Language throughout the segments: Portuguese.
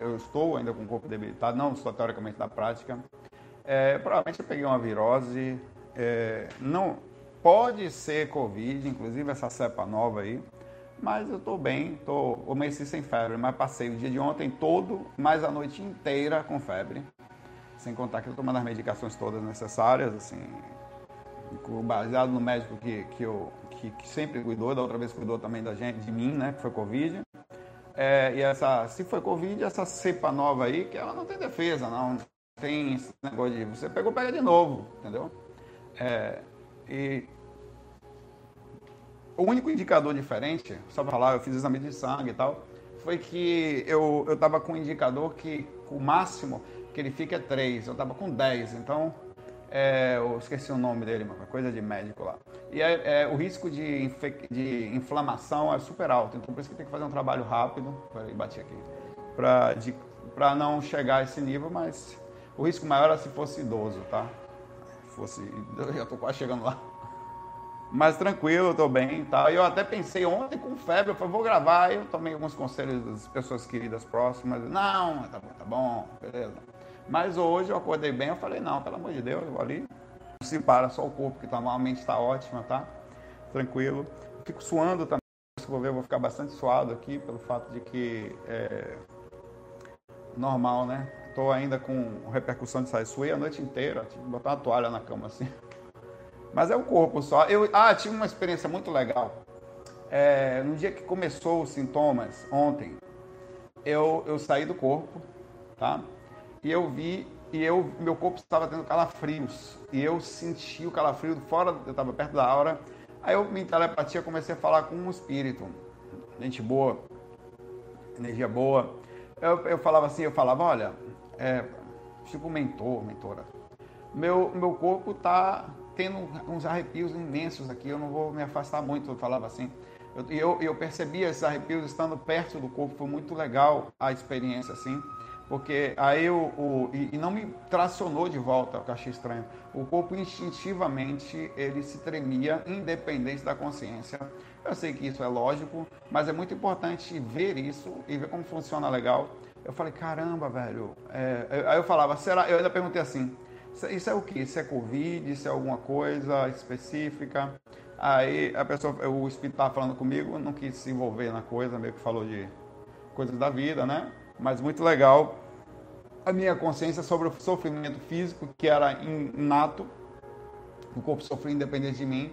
eu estou ainda com o corpo debilitado, não estou teoricamente na prática. É, provavelmente eu peguei uma virose, é, não pode ser Covid, inclusive essa cepa nova aí, mas eu estou bem, estou amanheci sem febre, mas passei o dia de ontem todo, mais a noite inteira com febre, sem contar que eu tomando as medicações todas necessárias, assim, baseado no médico que, que, eu, que, que sempre cuidou, da outra vez cuidou também da gente, de mim, né, que foi Covid. É, e essa, se foi Covid, essa cepa nova aí, que ela não tem defesa, não tem esse negócio de você pegou, pega de novo, entendeu? É, e o único indicador diferente, só para falar, eu fiz exame de sangue e tal, foi que eu estava com um indicador que o máximo que ele fica é 3, eu estava com 10, então é, eu esqueci o nome dele, uma coisa de médico lá. E é, é, o risco de, de, inflamação é super alto, então por isso que tem que fazer um trabalho rápido, peraí, bati aqui, para não chegar a esse nível, mas o risco maior é se fosse idoso, tá? Fosse, eu já tô quase chegando lá. Mas tranquilo, tô bem, tá? Eu até pensei ontem com febre, eu falei, vou gravar, eu tomei alguns conselhos das pessoas queridas próximas, não, tá bom, tá bom, beleza. Mas hoje eu acordei bem, eu falei, não, pelo amor de Deus, eu vou ali, se para só o corpo, que normalmente está ótima, tá? Tranquilo. Fico suando também, se vou ver, eu vou ficar bastante suado aqui, pelo fato de que é normal, né? Tô ainda com repercussão de sair, suei a noite inteira, tive que botar uma toalha na cama assim. Mas é o corpo só. Eu, ah, tive uma experiência muito legal. É, no dia que começou os sintomas, ontem, eu, eu saí do corpo, tá? E eu vi, e eu, meu corpo estava tendo calafrios. E eu senti o calafrio fora, eu estava perto da aura. Aí eu, minha telepatia, comecei a falar com um espírito. Gente boa, energia boa. Eu, eu falava assim, eu falava, olha, é, tipo mentor, mentora. Meu, meu corpo tá tendo uns arrepios imensos aqui, eu não vou me afastar muito, eu falava assim. Eu, eu, eu percebia esses arrepios estando perto do corpo, foi muito legal a experiência, assim, porque aí o, o e, e, não me tracionou de volta, que eu achei estranho. O corpo instintivamente ele se tremia, independente da consciência. Eu sei que isso é lógico, mas é muito importante ver isso e ver como funciona legal. Eu falei, caramba, velho. É, aí eu falava, será? Eu ainda perguntei assim, isso é o que? Isso é Covid? Isso é alguma coisa específica? Aí a pessoa, o espírito estava falando comigo, não quis se envolver na coisa, meio que falou de coisas da vida, né? Mas muito legal a minha consciência sobre o sofrimento físico, que era inato, o corpo sofria independente de mim,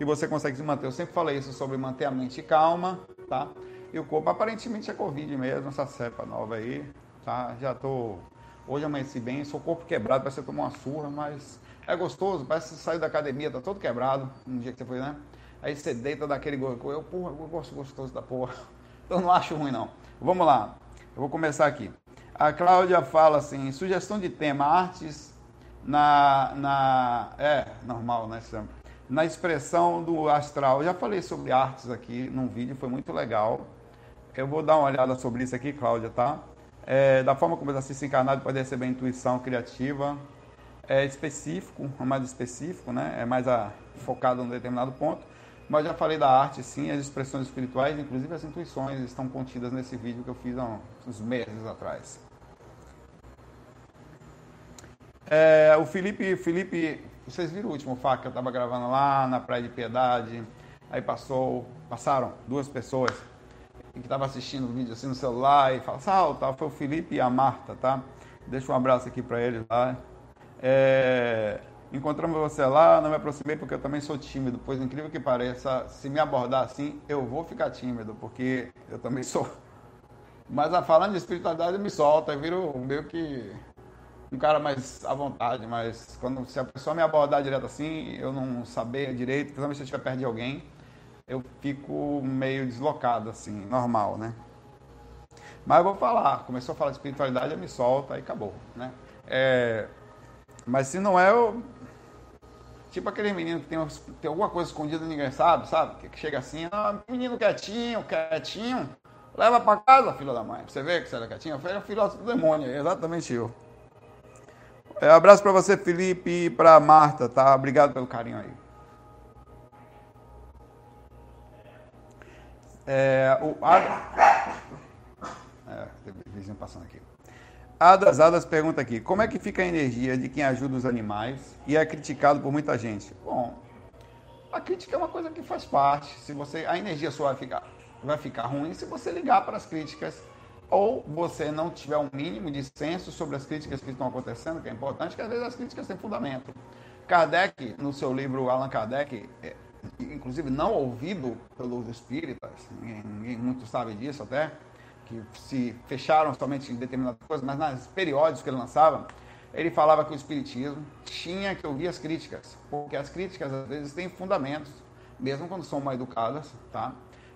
e você consegue se manter. Eu sempre falei isso sobre manter a mente calma, tá? E o corpo aparentemente é Covid mesmo, essa cepa nova aí, tá? Já tô Hoje amanheci bem, sou corpo quebrado, parece que tomou uma surra, mas é gostoso, parece que você saiu da academia, tá todo quebrado, um dia que você foi, né? Aí você deita daquele eu, porra, eu gosto gostoso da porra. Então não acho ruim não. Vamos lá, eu vou começar aqui. A Cláudia fala assim, sugestão de tema, artes na, na é, normal, né, na expressão do astral. Eu já falei sobre artes aqui num vídeo, foi muito legal. Eu vou dar uma olhada sobre isso aqui, Cláudia, tá? É, da forma como o exercício encarnado pode receber intuição criativa, é específico, é mais específico, né? é mais a, focado num determinado ponto. Mas já falei da arte, sim, as expressões espirituais, inclusive as intuições estão contidas nesse vídeo que eu fiz há uns meses atrás. É, o Felipe, Felipe, vocês viram o último fato que eu estava gravando lá na Praia de Piedade? Aí passou, passaram duas pessoas que estava assistindo o vídeo assim no celular e fala, salta, foi o Felipe e a Marta, tá? Deixa um abraço aqui para eles lá. É, encontramos você lá, não me aproximei porque eu também sou tímido, pois incrível que pareça, se me abordar assim, eu vou ficar tímido, porque eu também sou. Mas a falando de espiritualidade me solta, eu viro meio que um cara mais à vontade, mas quando se a pessoa me abordar direto assim, eu não saber direito, principalmente se eu estiver perto de alguém, eu fico meio deslocado, assim, normal, né? Mas eu vou falar, começou a falar de espiritualidade, eu me solto, aí acabou, né? É, mas se não é, eu... Tipo aquele menino que tem, tem alguma coisa escondida ninguém sabe, sabe? Que chega assim, ah, menino quietinho, quietinho, leva pra casa, filho da mãe. Você vê que você era quietinho? Falei, é filho do demônio, exatamente eu. É, abraço para você, Felipe, e para Marta, tá? Obrigado pelo carinho aí. É, o, é, vizinho passando aqui. Adas Adas pergunta aqui: como é que fica a energia de quem ajuda os animais e é criticado por muita gente? Bom, a crítica é uma coisa que faz parte. Se você a energia sua vai ficar vai ficar ruim se você ligar para as críticas ou você não tiver um mínimo de senso sobre as críticas que estão acontecendo, que é importante, que às vezes as críticas têm fundamento. Kardec, no seu livro Allan Kardec, é, inclusive não ouvido pelos espíritas, ninguém, ninguém muito sabe disso até, que se fecharam somente em determinadas coisas, mas nas periódicos que ele lançava, ele falava que o espiritismo tinha que ouvir as críticas, porque as críticas às vezes têm fundamentos, mesmo quando são mal educadas, tá?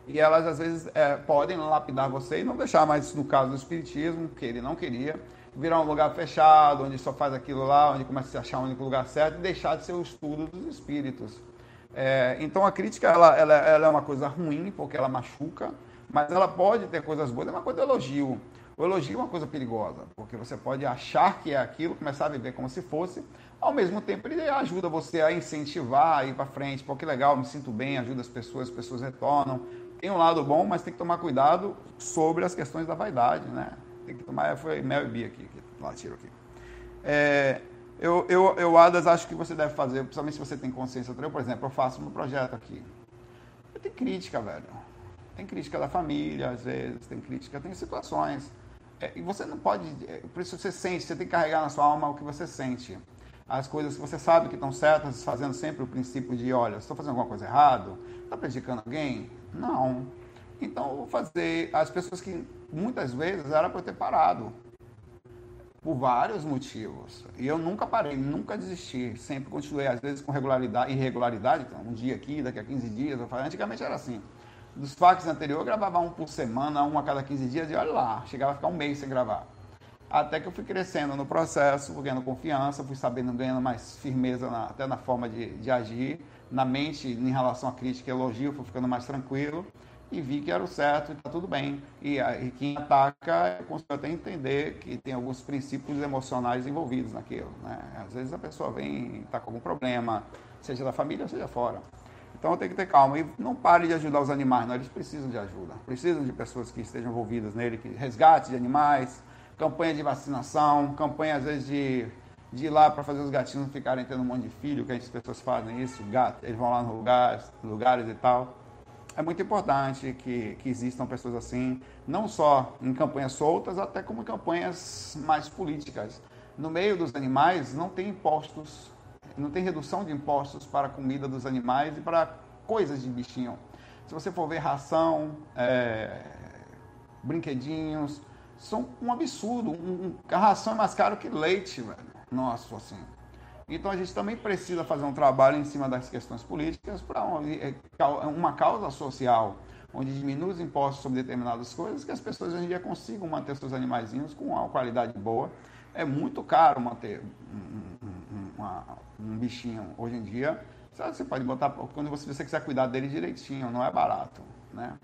E elas às vezes é, podem lapidar você e não deixar mais, no caso do espiritismo, que ele não queria, virar um lugar fechado, onde só faz aquilo lá, onde começa a se achar o único lugar certo e deixar de ser o estudo dos espíritos. É, então a crítica ela, ela, ela, é uma coisa ruim, porque ela machuca, mas ela pode ter coisas boas, é uma coisa de elogio. O elogio é uma coisa perigosa, porque você pode achar que é aquilo, começar a viver como se fosse, ao mesmo tempo ele ajuda você a incentivar, a ir para frente, pô, que legal, me sinto bem, ajuda as pessoas, as pessoas retornam. Tem um lado bom, mas tem que tomar cuidado sobre as questões da vaidade, né? Tem que tomar, foi Mel e Bia aqui, que lá tiro aqui. É, eu, eu, eu, Adas, acho que você deve fazer, principalmente se você tem consciência. Eu, por exemplo, eu faço um projeto aqui. Tem crítica, velho. Tem crítica da família, às vezes, tem crítica, tem situações. É, e você não pode, é, por isso você sente, você tem que carregar na sua alma o que você sente. As coisas que você sabe que estão certas, fazendo sempre o princípio de, olha, estou fazendo alguma coisa errada, está prejudicando alguém? Não. Então, eu vou fazer as pessoas que muitas vezes era para eu ter parado. Por vários motivos. E eu nunca parei, nunca desisti. Sempre continuei, às vezes com regularidade, irregularidade, então, um dia aqui, daqui a 15 dias. Eu falei, antigamente era assim. Dos fax anteriores, eu gravava um por semana, um a cada 15 dias, e olha lá, chegava a ficar um mês sem gravar. Até que eu fui crescendo no processo, fui ganhando confiança, fui sabendo, ganhando mais firmeza na, até na forma de, de agir, na mente em relação à crítica e elogio, fui ficando mais tranquilo e vi que era o certo e está tudo bem. E, e quem ataca, conseguiu até entender que tem alguns princípios emocionais envolvidos naquilo. Né? Às vezes a pessoa vem e está com algum problema, seja da família, seja fora. Então tem que ter calma. E não pare de ajudar os animais, não. Eles precisam de ajuda. Precisam de pessoas que estejam envolvidas nele, que resgate de animais, campanha de vacinação, campanha às vezes de, de ir lá para fazer os gatinhos não ficarem tendo um monte de filho, que as pessoas fazem isso, gato, eles vão lá nos lugares, lugares e tal. É muito importante que, que existam pessoas assim, não só em campanhas soltas, até como em campanhas mais políticas. No meio dos animais não tem impostos não tem redução de impostos para a comida dos animais e para coisas de bichinho. Se você for ver ração, é, brinquedinhos, são um absurdo. Um, a ração é mais caro que leite, velho. Nossa, assim. Então a gente também precisa fazer um trabalho em cima das questões políticas para é, uma causa social, onde diminui os impostos sobre determinadas coisas, que as pessoas hoje em dia consigam manter seus animaizinhos com uma qualidade boa. É muito caro manter uma, um bichinho hoje em dia, você pode botar, quando você, você quiser cuidar dele direitinho, não é barato, né?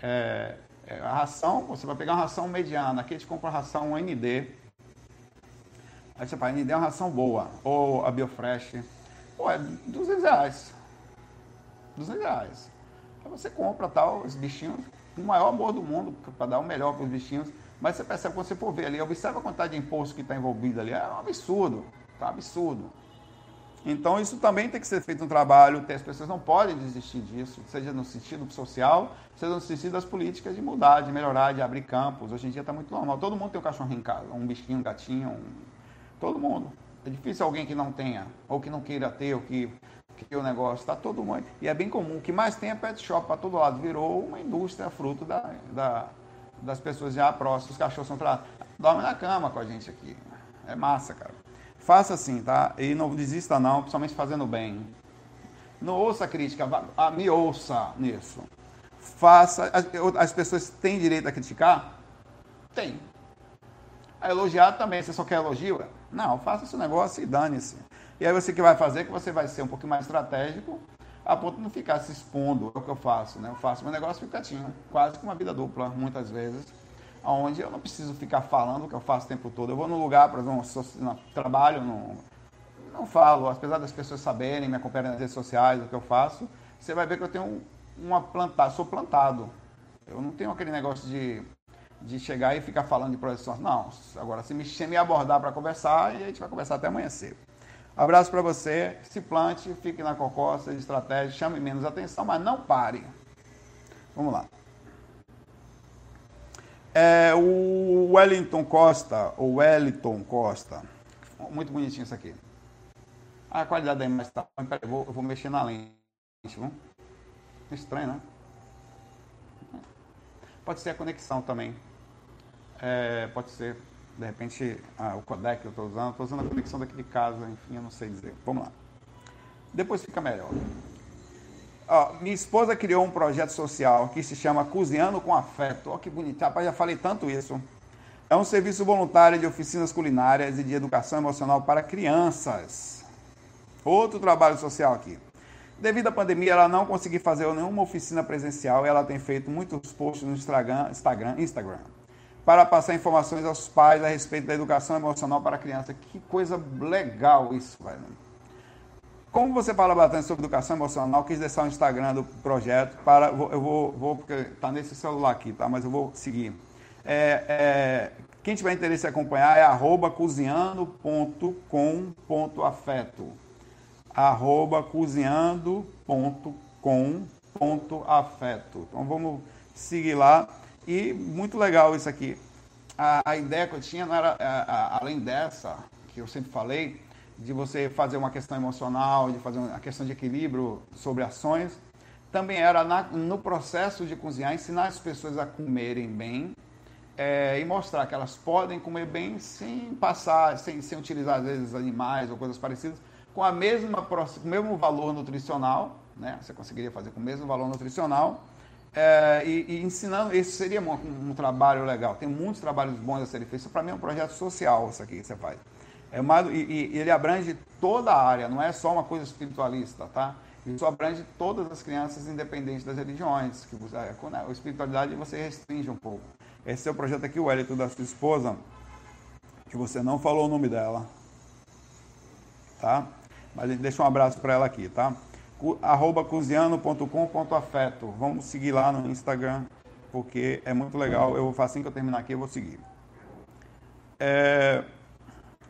É, é, a ração, você vai pegar uma ração mediana, aqui a gente compra a ração ND, aí você fala, ND é uma ração boa, ou a Biofresh, pô, é 200 reais, 200 reais. Aí você compra tal, os bichinhos, o maior amor do mundo, para dar o melhor para os bichinhos, mas você percebe quando você for ver ali, observa a quantidade de imposto que está envolvido ali, é um absurdo, tá absurdo. Então, isso também tem que ser feito um trabalho, as pessoas não podem desistir disso, seja no sentido social, seja no sentido das políticas de mudar, de melhorar, de abrir campos. Hoje em dia está muito normal. Todo mundo tem um cachorro em casa, um bichinho, um gatinho, um... todo mundo. É difícil alguém que não tenha, ou que não queira ter, ou que, que o negócio. Está todo mundo. E é bem comum. O que mais tem é pet shop para todo lado. Virou uma indústria fruto da, da, das pessoas já próximas. Os cachorros são tratados. Dorme na cama com a gente aqui. É massa, cara. Faça assim, tá? E não desista não, principalmente fazendo bem. Não ouça a crítica, ah, me ouça nisso. Faça. As, as pessoas têm direito a criticar? Tem. A elogiar também, você só quer elogio? Não, faça esse negócio e dane-se. E aí você que vai fazer, que você vai ser um pouquinho mais estratégico, a ponto de não ficar se expondo, é o que eu faço, né? Eu faço meu negócio fica quietinho, quase que uma vida dupla, muitas vezes onde eu não preciso ficar falando o que eu faço o tempo todo. Eu vou no lugar, por exemplo, no trabalho, no, não falo, apesar das pessoas saberem, me acompanharem nas redes sociais, o que eu faço, você vai ver que eu tenho uma plantada, sou plantado. Eu não tenho aquele negócio de, de chegar e ficar falando de projeções. Não, agora se me, se me abordar para conversar, e a gente vai conversar até amanhecer. Abraço para você, se plante, fique na cocosta de estratégia, chame menos atenção, mas não pare. Vamos lá. É, o Wellington Costa, o Wellington Costa, muito bonitinho isso aqui. A qualidade da imagem está. eu vou, eu vou mexer na lente. Vamos? Estranho, né? Pode ser a conexão também. É, pode ser, de repente, ah, o codec que eu estou usando. Estou usando a conexão daqui de casa, enfim, eu não sei dizer. Vamos lá. Depois fica melhor. Ó, minha esposa criou um projeto social que se chama Cozinhando com Afeto. Olha que bonito. Rapaz, já falei tanto isso. É um serviço voluntário de oficinas culinárias e de educação emocional para crianças. Outro trabalho social aqui. Devido à pandemia, ela não conseguiu fazer nenhuma oficina presencial e ela tem feito muitos posts no Instagram, Instagram, para passar informações aos pais a respeito da educação emocional para criança. Que coisa legal isso, velho. Como você fala bastante sobre educação emocional, quis deixar o Instagram do projeto para. Eu vou, vou porque está nesse celular aqui, tá? Mas eu vou seguir. É, é, quem tiver interesse em acompanhar é arroba cozinhando.com.afeto. Arroba cozinhando.com.afeto. Então vamos seguir lá. E muito legal isso aqui. A, a ideia que eu tinha não era, a, a, além dessa, que eu sempre falei, de você fazer uma questão emocional, de fazer uma questão de equilíbrio sobre ações, também era na, no processo de cozinhar ensinar as pessoas a comerem bem é, e mostrar que elas podem comer bem sem passar, sem, sem utilizar às vezes animais ou coisas parecidas, com a mesma com o mesmo valor nutricional, né? Você conseguiria fazer com o mesmo valor nutricional é, e, e, ensinando, isso seria um, um, trabalho legal. Tem muitos trabalhos bons a serem feitos. Para mim é um projeto social isso aqui que você faz. É mais, e, e, ele abrange toda a área, não é só uma coisa espiritualista, tá? Isso abrange todas as crianças, independente das religiões. Que você, é, a espiritualidade você restringe um pouco. Esse é o projeto aqui, o Hélito da sua esposa, que você não falou o nome dela, tá? Mas deixa um abraço para ela aqui, tá? arroba cozinhando.com.afeto. Vamos seguir lá no Instagram, porque é muito legal. Eu vou assim que eu terminar aqui, eu vou seguir. É,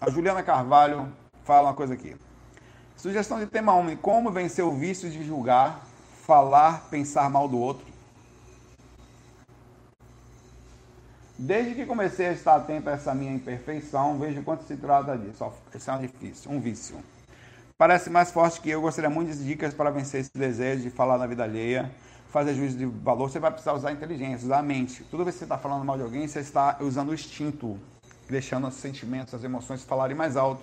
a Juliana Carvalho fala uma coisa aqui. Sugestão de tema 1. Como vencer o vício de julgar, falar, pensar mal do outro? Desde que comecei a estar atento a essa minha imperfeição, vejo quanto se trata disso. Isso é um difícil, um vício. Parece mais forte que eu. Gostaria muito de dicas para vencer esse desejo de falar na vida alheia, fazer juízo de valor. Você vai precisar usar a inteligência, usar a mente. Toda vez que você está falando mal de alguém, você está usando o instinto, deixando os sentimentos, as emoções falarem mais alto.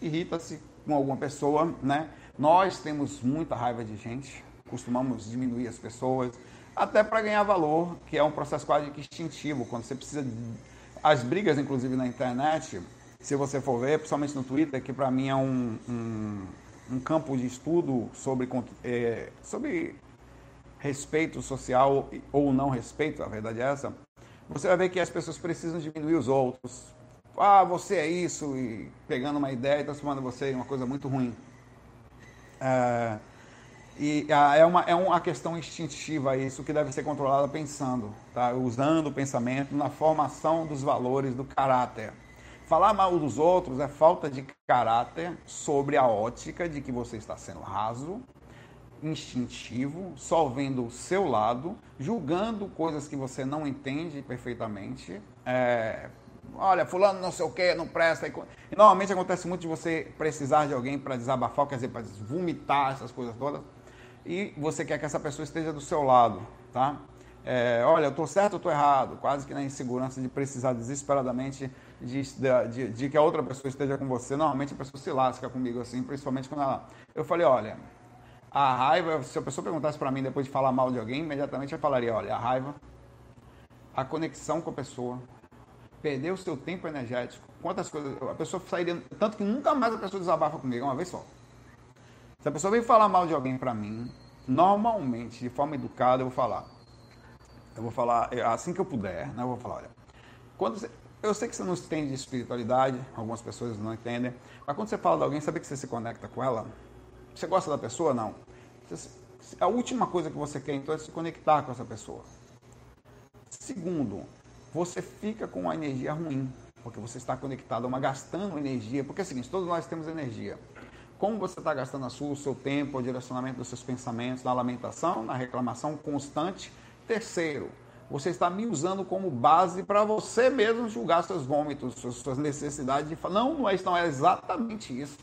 Irrita-se com alguma pessoa, né? Nós temos muita raiva de gente, costumamos diminuir as pessoas, até para ganhar valor, que é um processo quase que instintivo, quando você precisa. De... As brigas, inclusive na internet, se você for ver, principalmente no Twitter, que para mim é um, um, um, campo de estudo sobre, é, sobre respeito social ou não respeito, a verdade é essa, você vai ver que as pessoas precisam diminuir os outros. Ah, você é isso, e pegando uma ideia e transformando você em uma coisa muito ruim. É, e é uma, é uma questão instintiva isso que deve ser controlada pensando, tá? usando o pensamento na formação dos valores do caráter. Falar mal dos outros é falta de caráter sobre a ótica de que você está sendo raso, instintivo, só vendo o seu lado, julgando coisas que você não entende perfeitamente. É, olha, fulano não sei o que, não presta. E normalmente acontece muito de você precisar de alguém para desabafar, quer dizer, para vomitar essas coisas todas. E você quer que essa pessoa esteja do seu lado, tá? É, olha, eu estou certo ou estou errado? Quase que na insegurança de precisar desesperadamente de, de, de, que a outra pessoa esteja com você, normalmente a pessoa se lasca comigo assim, principalmente quando ela. Eu falei, olha, a raiva, se a pessoa perguntasse para mim depois de falar mal de alguém, imediatamente eu falaria, olha, a raiva, a conexão com a pessoa, perder o seu tempo energético, quantas coisas. A pessoa sairia. Tanto que nunca mais a pessoa desabafa comigo, uma vez só. Se a pessoa vem falar mal de alguém para mim, normalmente, de forma educada, eu vou falar. Eu vou falar assim que eu puder, né? Eu vou falar, olha. Quando você, eu sei que você não entende de espiritualidade, algumas pessoas não entendem, mas quando você fala de alguém, sabe que você se conecta com ela? Você gosta da pessoa? Não. A última coisa que você quer, então, é se conectar com essa pessoa. Segundo, você fica com uma energia ruim, porque você está conectado a uma gastando energia, porque é o seguinte, todos nós temos energia. Como você está gastando a sua, o seu tempo, o direcionamento dos seus pensamentos, na lamentação, na reclamação constante. Terceiro, você está me usando como base para você mesmo julgar seus vômitos, suas necessidades de falar. Não, não é não é exatamente isso.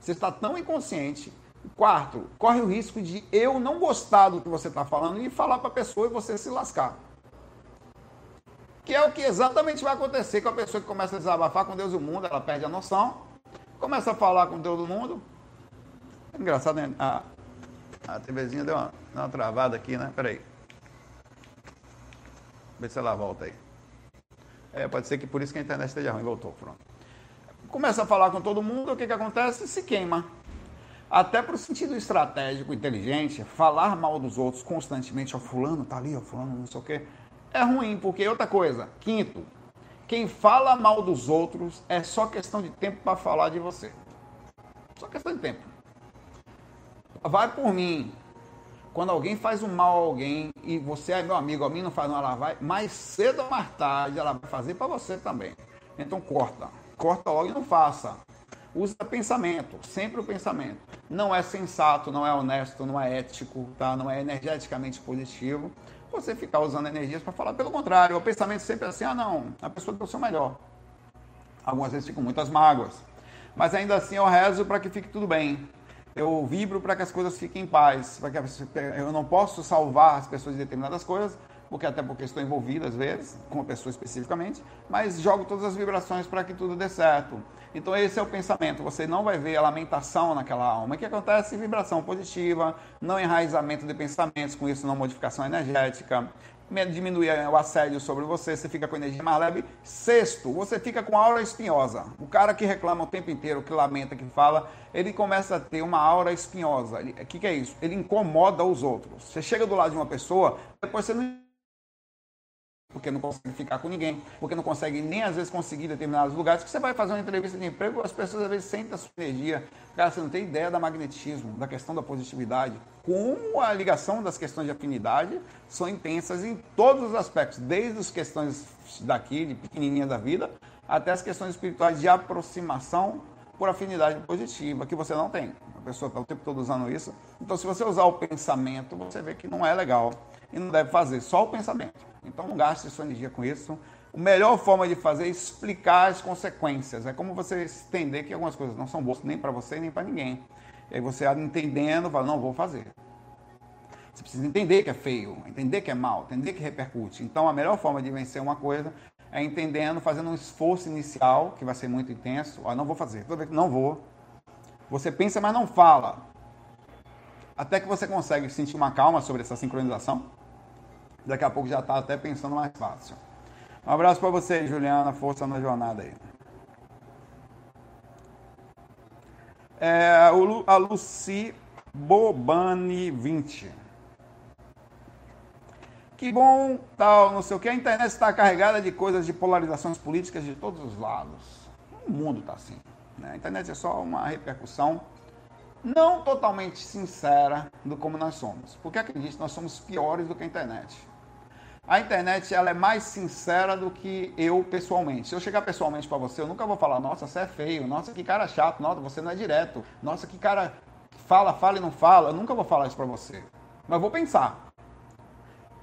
Você está tão inconsciente. Quarto, corre o risco de eu não gostar do que você está falando e falar para a pessoa e você se lascar. Que é o que exatamente vai acontecer com a pessoa que começa a desabafar com Deus e o mundo, ela perde a noção, começa a falar com Deus do mundo. Engraçado, né? A, a TVzinha deu uma, uma travada aqui, né? Peraí. Vê se ela volta aí. É, pode ser que por isso que a internet esteja ruim. Voltou, pronto. Começa a falar com todo mundo, o que, que acontece? Se queima. Até para o sentido estratégico, inteligente, falar mal dos outros constantemente, ó, fulano tá ali, ó, fulano não sei o quê, é ruim, porque outra coisa. Quinto, quem fala mal dos outros é só questão de tempo para falar de você. Só questão de tempo. Vai por mim. Quando alguém faz um mal a alguém e você é meu amigo, a mim não faz mal, ela vai, mais cedo ou mais tarde ela vai fazer para você também. Então corta. Corta logo e não faça. Usa pensamento, sempre o pensamento. Não é sensato, não é honesto, não é ético, tá? não é energeticamente positivo você ficar usando energias para falar. Pelo contrário, o pensamento sempre é assim: ah, não, a pessoa deu o seu melhor. Algumas vezes ficam muitas mágoas. Mas ainda assim eu rezo para que fique tudo bem. Eu vibro para que as coisas fiquem em paz. Para que eu não posso salvar as pessoas de determinadas coisas, porque até porque estou envolvido às vezes, com uma pessoa especificamente, mas jogo todas as vibrações para que tudo dê certo. Então esse é o pensamento, você não vai ver a lamentação naquela alma. O que acontece? Vibração positiva, não enraizamento de pensamentos, com isso não modificação energética, diminuir o assédio sobre você, você fica com energia mais leve. Sexto, você fica com aura espinhosa. O cara que reclama o tempo inteiro, que lamenta, que fala, ele começa a ter uma aura espinhosa. O que, que é isso? Ele incomoda os outros. Você chega do lado de uma pessoa, depois você não porque não consegue ficar com ninguém, porque não consegue nem às vezes conseguir determinados lugares, que você vai fazer uma entrevista de emprego, as pessoas às vezes sentem a sua energia. Cara, você não tem ideia da magnetismo, da questão da positividade. Como a ligação das questões de afinidade são intensas em todos os aspectos, desde as questões daqui, de pequenininha da vida, até as questões espirituais de aproximação por afinidade positiva, que você não tem. A pessoa está o tempo todo usando isso. Então, se você usar o pensamento, você vê que não é legal e não deve fazer, só o pensamento. Então não gaste sua energia com isso. A melhor forma de fazer é explicar as consequências. É como você entender que algumas coisas não são boas nem para você nem para ninguém. E aí você entendendo, fala, não, vou fazer. Você precisa entender que é feio, entender que é mal, entender que repercute. Então a melhor forma de vencer uma coisa é entendendo, fazendo um esforço inicial, que vai ser muito intenso. Ó, não vou fazer, não vou. Você pensa, mas não fala. Até que você consegue sentir uma calma sobre essa sincronização Daqui a pouco já está até pensando mais fácil. Um abraço para você, Juliana. Força na jornada aí. É, a Luci Bobani 20. Que bom, tal, não sei o que. A internet está carregada de coisas de polarizações políticas de todos os lados. O mundo está assim. Né? A internet é só uma repercussão não totalmente sincera do como nós somos. Porque acredite, nós somos piores do que a internet. A internet ela é mais sincera do que eu pessoalmente. Se eu chegar pessoalmente para você, eu nunca vou falar, nossa, você é feio, nossa, que cara chato, nossa, você não é direto, nossa, que cara fala, fala e não fala. Eu nunca vou falar isso para você. Mas vou pensar.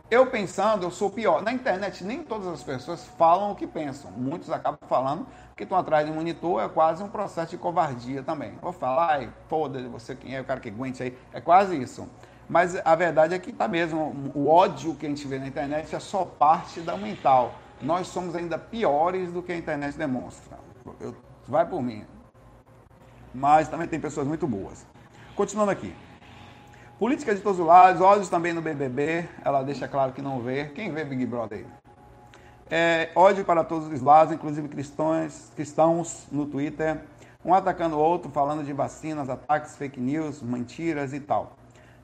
Eu pensando, eu sou pior. Na internet, nem todas as pessoas falam o que pensam. Muitos acabam falando que estão atrás de um monitor, é quase um processo de covardia também. Vou falar, ai, foda-se, você quem é, o cara que aguente aí. É quase isso. Mas a verdade é que está mesmo. O ódio que a gente vê na internet é só parte da mental. Nós somos ainda piores do que a internet demonstra. Eu, vai por mim. Mas também tem pessoas muito boas. Continuando aqui. Política de todos os lados, ódios também no BBB. Ela deixa claro que não vê. Quem vê Big Brother aí? É, ódio para todos os lados, inclusive cristãos, cristãos no Twitter. Um atacando o outro, falando de vacinas, ataques, fake news, mentiras e tal.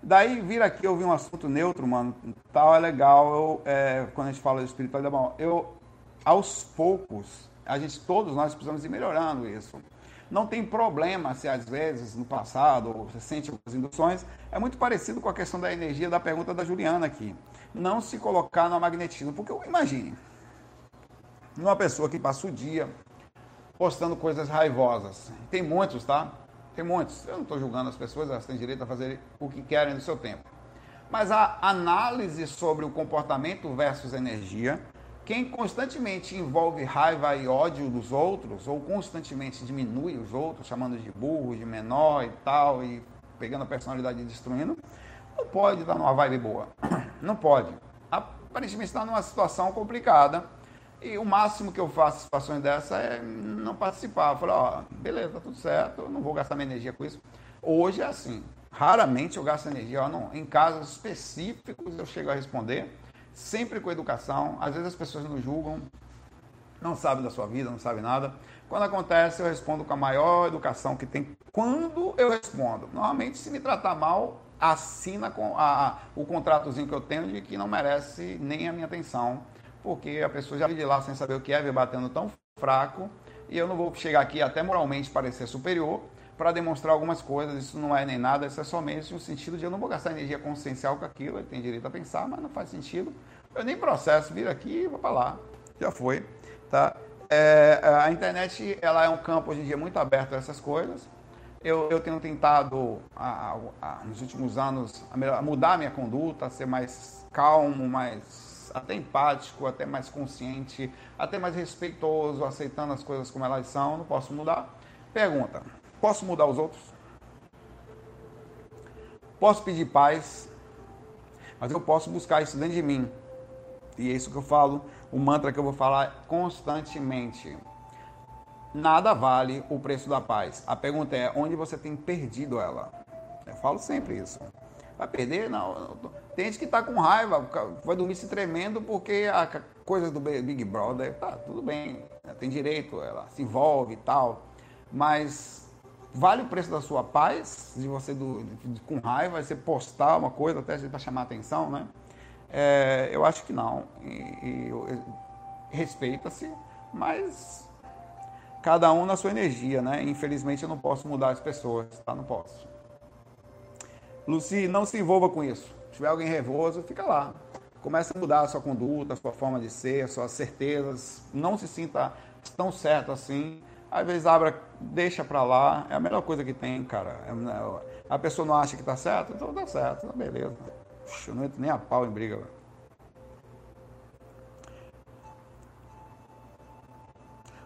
Daí vir aqui ouvir um assunto neutro, mano, tal é legal. Eu, é, quando a gente fala de espiritualidade, bom, eu aos poucos, a gente todos nós precisamos ir melhorando isso. Não tem problema se às vezes no passado você sente algumas induções. É muito parecido com a questão da energia da pergunta da Juliana aqui. Não se colocar no magnetismo, porque imagine, numa pessoa que passa o dia postando coisas raivosas. Tem muitos, tá? Tem muitos. Eu não estou julgando as pessoas, elas têm direito a fazer o que querem no seu tempo. Mas a análise sobre o comportamento versus energia, quem constantemente envolve raiva e ódio dos outros, ou constantemente diminui os outros, chamando de burro, de menor e tal, e pegando a personalidade e destruindo, não pode estar numa vibe boa. Não pode. Aparentemente está numa situação complicada. E o máximo que eu faço situações dessa é não participar. Eu falo, ó, beleza, tá tudo certo, eu não vou gastar minha energia com isso. Hoje é assim. Raramente eu gasto energia. Não, em casos específicos eu chego a responder, sempre com educação. Às vezes as pessoas nos julgam, não sabem da sua vida, não sabem nada. Quando acontece, eu respondo com a maior educação que tem. Quando eu respondo? Normalmente, se me tratar mal, assina com a, a, o contratozinho que eu tenho de que não merece nem a minha atenção, porque a pessoa já veio de lá sem saber o que é, vem batendo tão fraco, e eu não vou chegar aqui até moralmente parecer superior para demonstrar algumas coisas, isso não é nem nada, isso é somente no sentido de eu não vou gastar energia consciencial com aquilo, ele tem direito a pensar, mas não faz sentido. Eu nem processo, vir aqui e vou para lá. Já foi, tá? É, a internet ela é um campo hoje em dia muito aberto a essas coisas eu, eu tenho tentado, a, a, nos últimos anos, a mudar a minha conduta, a ser mais calmo, mais até empático, até mais consciente, até mais respeitoso, aceitando as coisas como elas são. Não posso mudar. Pergunta: posso mudar os outros? Posso pedir paz, mas eu posso buscar isso dentro de mim. E é isso que eu falo, o mantra que eu vou falar constantemente nada vale o preço da paz. A pergunta é onde você tem perdido ela. Eu falo sempre isso. Vai perder? Não. Tem gente que está com raiva, vai dormir se tremendo porque a coisa do Big Brother, tá, tudo bem, tem direito, ela se envolve e tal, mas vale o preço da sua paz, de você do, de, com raiva, você postar uma coisa até para chamar atenção, né? É, eu acho que não. E, e respeita-se, mas cada um na sua energia, né? Infelizmente eu não posso mudar as pessoas, tá? Não posso. Luci, não se envolva com isso. Se tiver alguém revoso, fica lá. Comece a mudar a sua conduta, a sua forma de ser, as suas certezas. Não se sinta tão certo assim. Às vezes abra, deixa pra lá. É a melhor coisa que tem, cara. É, né, a pessoa não acha que tá certo, então tá certo, tá beleza. Puxa, eu não entro nem a pau em briga. Véio.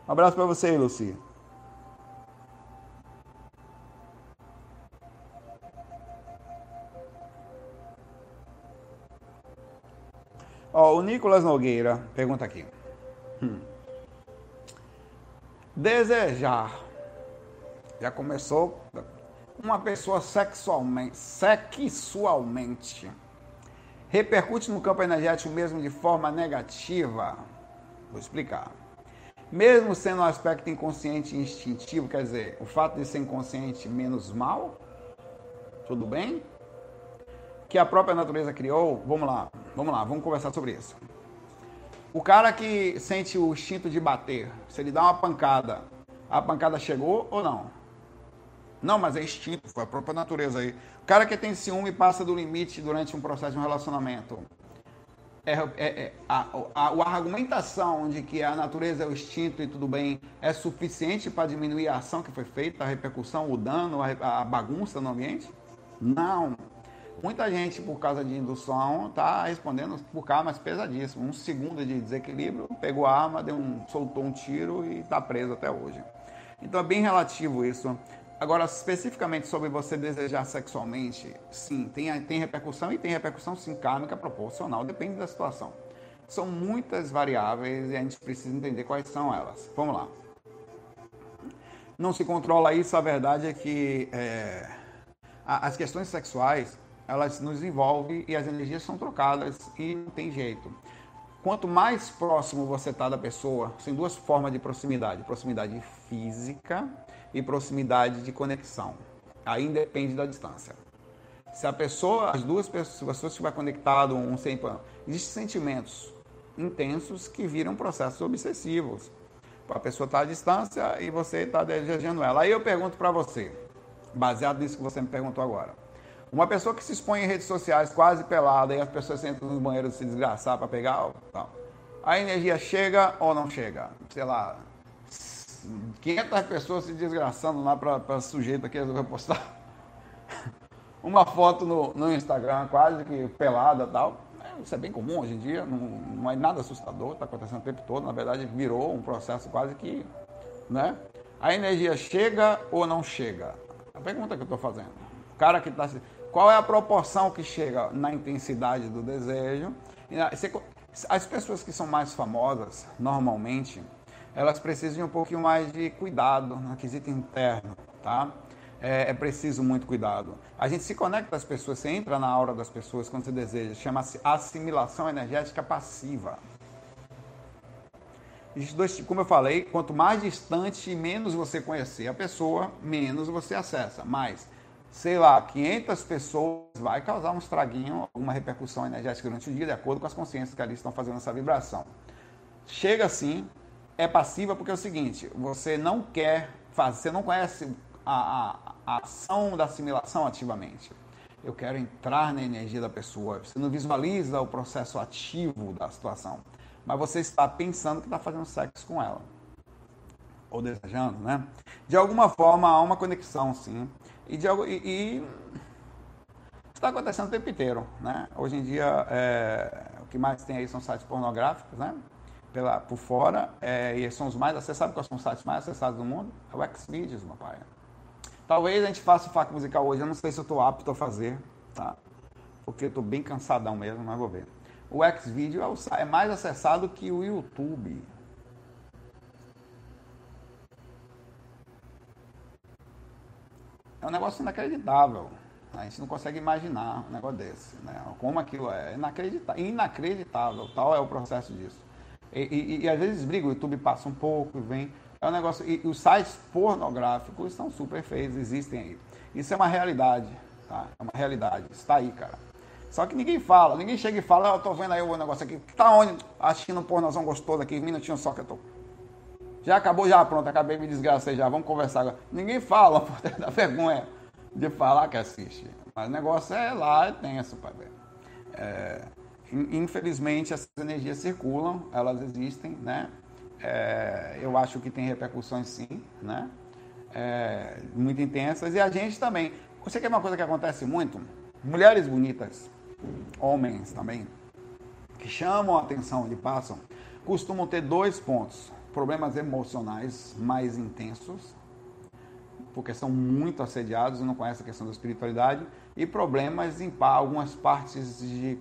Um abraço para você, Luci. Ó, o Nicolas Nogueira pergunta aqui. Hum. Desejar. Já começou uma pessoa sexualmente, sexualmente repercute no campo energético mesmo de forma negativa? Vou explicar mesmo sendo um aspecto inconsciente e instintivo, quer dizer, o fato de ser inconsciente menos mal, tudo bem? Que a própria natureza criou, vamos lá, vamos lá, vamos conversar sobre isso. O cara que sente o instinto de bater, se ele dá uma pancada, a pancada chegou ou não? Não, mas é instinto, foi a própria natureza aí. O cara que tem ciúme passa do limite durante um processo de um relacionamento é, é, é, a, a, a, argumentação de que a natureza é o instinto e tudo bem é suficiente para diminuir a ação que foi feita, a repercussão, o dano, a, a bagunça no ambiente? Não. Muita gente, por causa de indução, está respondendo por mais pesadíssimo. Um segundo de desequilíbrio, pegou a arma, deu um, soltou um tiro e está preso até hoje. Então é bem relativo isso. Agora, especificamente sobre você desejar sexualmente, sim, tem, tem repercussão e tem repercussão sim kármica proporcional, depende da situação. São muitas variáveis e a gente precisa entender quais são elas. Vamos lá. Não se controla isso, a verdade é que é, as questões sexuais elas nos envolvem e as energias são trocadas e não tem jeito. Quanto mais próximo você está da pessoa, tem duas formas de proximidade: proximidade física e proximidade de conexão. Aí depende da distância. Se a pessoa, as duas pessoas, se estiver conectado um sempre, existem sentimentos intensos que viram processos obsessivos. A pessoa está à distância e você está desejando ela. Aí eu pergunto para você, baseado nisso que você me perguntou agora. Uma pessoa que se expõe em redes sociais quase pelada e as pessoas entram no banheiro se desgraçar para pegar. Tal. A energia chega ou não chega? Sei lá, 500 pessoas se desgraçando lá para sujeito que resolveu postar uma foto no, no Instagram, quase que pelada tal. Isso é bem comum hoje em dia, não, não é nada assustador, está acontecendo o tempo todo. Na verdade, virou um processo quase que. Né? A energia chega ou não chega? A pergunta que eu estou fazendo. O cara que está. Qual é a proporção que chega na intensidade do desejo? As pessoas que são mais famosas, normalmente, elas precisam de um pouquinho mais de cuidado no quesito interno, tá? É, é, preciso muito cuidado. A gente se conecta às pessoas, você entra na aura das pessoas quando você deseja, chama-se assimilação energética passiva. Dois como eu falei, quanto mais distante e menos você conhecer a pessoa, menos você acessa. Mas, sei lá, 500 pessoas vai causar um estraguinho, alguma repercussão energética durante o dia, de acordo com as consciências que ali estão fazendo essa vibração. Chega assim, é passiva porque é o seguinte, você não quer fazer, você não conhece a, a, a ação da assimilação ativamente. Eu quero entrar na energia da pessoa. Você não visualiza o processo ativo da situação, mas você está pensando que está fazendo sexo com ela. Ou desejando, né? De alguma forma há uma conexão, sim. E, de, e, está acontecendo o tempo inteiro, né? Hoje em dia, é, o que mais tem aí são sites pornográficos, né? pela, por fora, é, e são os mais acessados. Quais são os sites mais acessados do mundo? É o Xvideos, meu pai. Talvez a gente faça o fac musical hoje, eu não sei se eu estou apto a fazer, tá? Porque eu estou bem cansadão mesmo, mas vou ver. O Xvideo é, é mais acessado que o YouTube. É um negócio inacreditável. A gente não consegue imaginar um negócio desse. Né? Como aquilo é. Inacreditável. Inacreditável. Tal é o processo disso. E, e, e, às vezes briga, o YouTube passa um pouco, vem. É um negócio. E, os sites pornográficos estão super feios, existem aí. Isso é uma realidade, tá? É uma realidade. Está aí, cara. Só que ninguém fala, ninguém chega e fala, eu tô vendo aí o negócio aqui. Tá onde? Assistindo um pornozão gostoso aqui, um minutinho só que eu tô. Já acabou, já, pronto, acabei me desgracei já, vamos conversar agora. Ninguém fala, ter da vergonha de falar que assiste. Mas o negócio é lá, é tenso, pai. É, Infelizmente, essas energias circulam, elas existem, né? É, eu acho que tem repercussões sim, né? É, muito intensas. E a gente também. Você quer uma coisa que acontece muito? Mulheres bonitas, homens também, que chamam a atenção e passam, costumam ter dois pontos: problemas emocionais mais intensos, porque são muito assediados e não conhecem a questão da espiritualidade, e problemas em algumas partes de,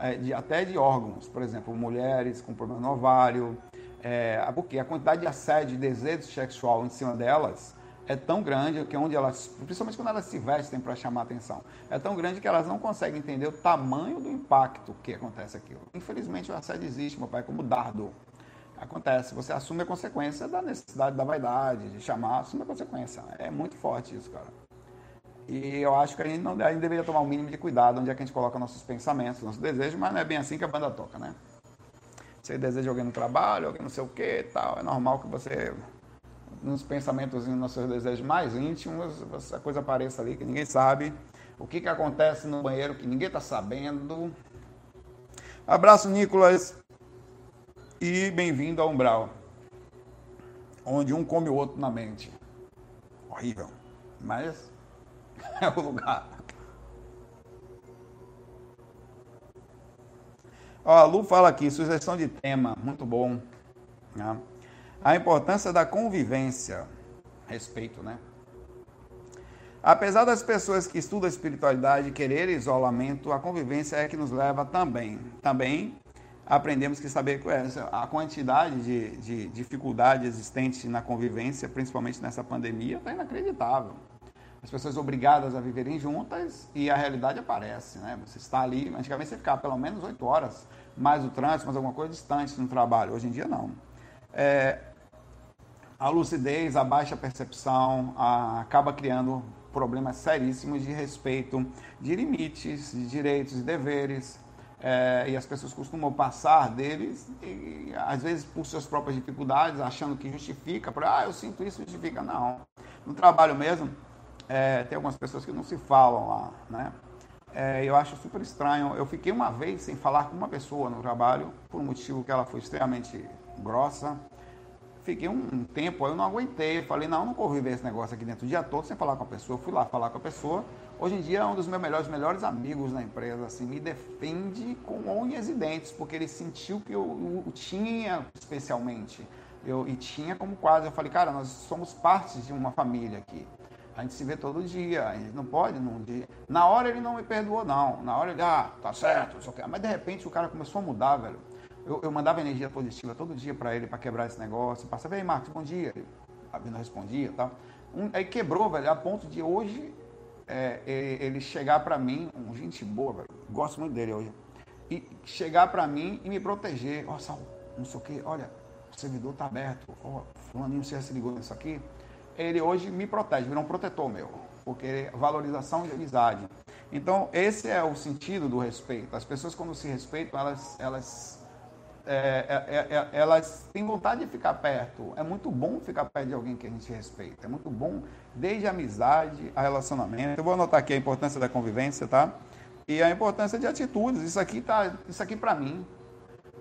eh, de até de órgãos, por exemplo, mulheres com problema no ovário, é, porque a quantidade de assédio e desejo sexual em cima delas é tão grande que onde elas, principalmente quando elas se vestem para chamar atenção, é tão grande que elas não conseguem entender o tamanho do impacto que acontece aquilo. Infelizmente o assédio existe, meu pai, como dardo. Acontece, você assume a consequência da necessidade da vaidade, de chamar, assume a consequência. É muito forte isso, cara. E eu acho que a gente, não, a gente deveria tomar o um mínimo de cuidado onde é que a gente coloca nossos pensamentos, nossos desejos, mas não é bem assim que a banda toca, né? Você deseja alguém no trabalho, alguém não sei o que tal, é normal que você, nos pensamentos, nos seus desejos mais íntimos, a coisa apareça ali que ninguém sabe. O que, que acontece no banheiro que ninguém está sabendo. Abraço, Nicolas. E bem-vindo ao Umbral, onde um come o outro na mente. Horrível. Mas é o lugar. Ó, a Lu fala aqui, sugestão de tema, muito bom. Né? A importância da convivência. Respeito, né? Apesar das pessoas que estudam a espiritualidade quererem isolamento, a convivência é que nos leva também. Também aprendemos que saber a quantidade de, de dificuldade existente na convivência, principalmente nessa pandemia, está inacreditável as pessoas obrigadas a viverem juntas e a realidade aparece, né? Você está ali, antigamente você ficava pelo menos oito horas, mais o trânsito, mais alguma coisa distante no trabalho. Hoje em dia não. É, a lucidez, a baixa percepção a, acaba criando problemas seríssimos de respeito de limites, de direitos e deveres. É, e as pessoas costumam passar deles, e, às vezes por suas próprias dificuldades, achando que justifica, para, ah, eu sinto isso, justifica. Não. No trabalho mesmo, é, tem algumas pessoas que não se falam lá, né? É, eu acho super estranho. Eu fiquei uma vez sem falar com uma pessoa no trabalho, por um motivo que ela foi extremamente grossa. Fiquei um tempo, eu não aguentei. Falei, não, não corri ver esse negócio aqui dentro o dia todo sem falar com a pessoa. Fui lá falar com a pessoa. Hoje em dia é um dos meus melhores, melhores amigos na empresa. Assim, me defende com unhas e dentes, porque ele sentiu que eu, tinha especialmente. Eu, e tinha como quase. Eu falei, cara, nós somos parte de uma família aqui. A gente se vê todo dia, a gente não pode num dia. Na hora ele não me perdoou, não. Na hora ele, ah, tá certo, só que... mas de repente o cara começou a mudar, velho. Eu, eu mandava energia positiva todo dia para ele, para quebrar esse negócio. Passava, ei, Marcos, bom dia. Ele não respondia e tal. Um, aí quebrou, velho, a ponto de hoje é, ele chegar para mim, um gente boa, velho. Gosto muito dele hoje. E chegar para mim e me proteger. Ó, oh, não sei o que, olha, o servidor tá aberto. Ó, oh, fulaninho, você se ligou nisso aqui? ele hoje me protege, virou um protetor meu, porque valorização de amizade. Então, esse é o sentido do respeito. As pessoas, quando se respeitam, elas, elas, é, é, é, elas têm vontade de ficar perto. É muito bom ficar perto de alguém que a gente respeita. É muito bom, desde a amizade a relacionamento. Eu vou anotar aqui a importância da convivência, tá? E a importância de atitudes. Isso aqui, tá, isso aqui para mim,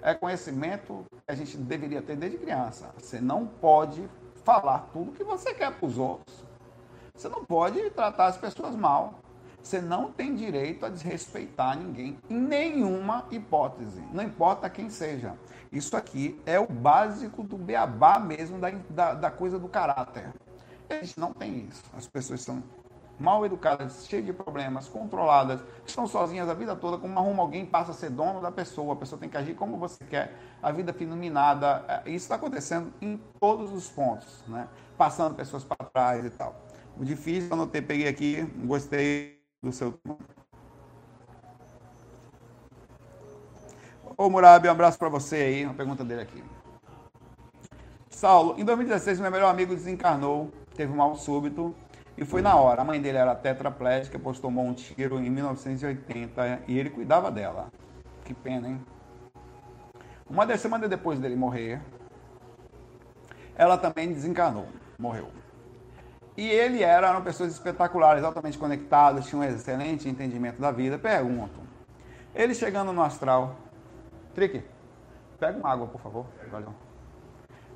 é conhecimento que a gente deveria ter desde criança. Você não pode falar tudo que você quer para os outros. Você não pode tratar as pessoas mal. Você não tem direito a desrespeitar ninguém em nenhuma hipótese, não importa quem seja. Isso aqui é o básico do beabá mesmo da, da, da coisa do caráter. A gente não tem isso. As pessoas são mal educadas, cheias de problemas, controladas, estão sozinhas a vida toda, como arruma alguém passa a ser dono da pessoa, a pessoa tem que agir como você quer, a vida fenomenada. É, isso está acontecendo em todos os pontos, né? passando pessoas para trás e tal. O difícil, eu anotei, peguei aqui, gostei do seu. Ô Murabi, um abraço para você aí, uma pergunta dele aqui. Saulo, em 2016, meu melhor amigo desencarnou, teve um mal súbito e foi na hora. A mãe dele era tetraplégica, pois tomou um tiro em 1980 e ele cuidava dela. Que pena, hein? Uma semana depois dele morrer, ela também desencanou, morreu. E ele era uma pessoa espetacular, exatamente conectado, tinha um excelente entendimento da vida. Pergunto, ele chegando no astral, Trique, pega uma água, por favor. Valeu.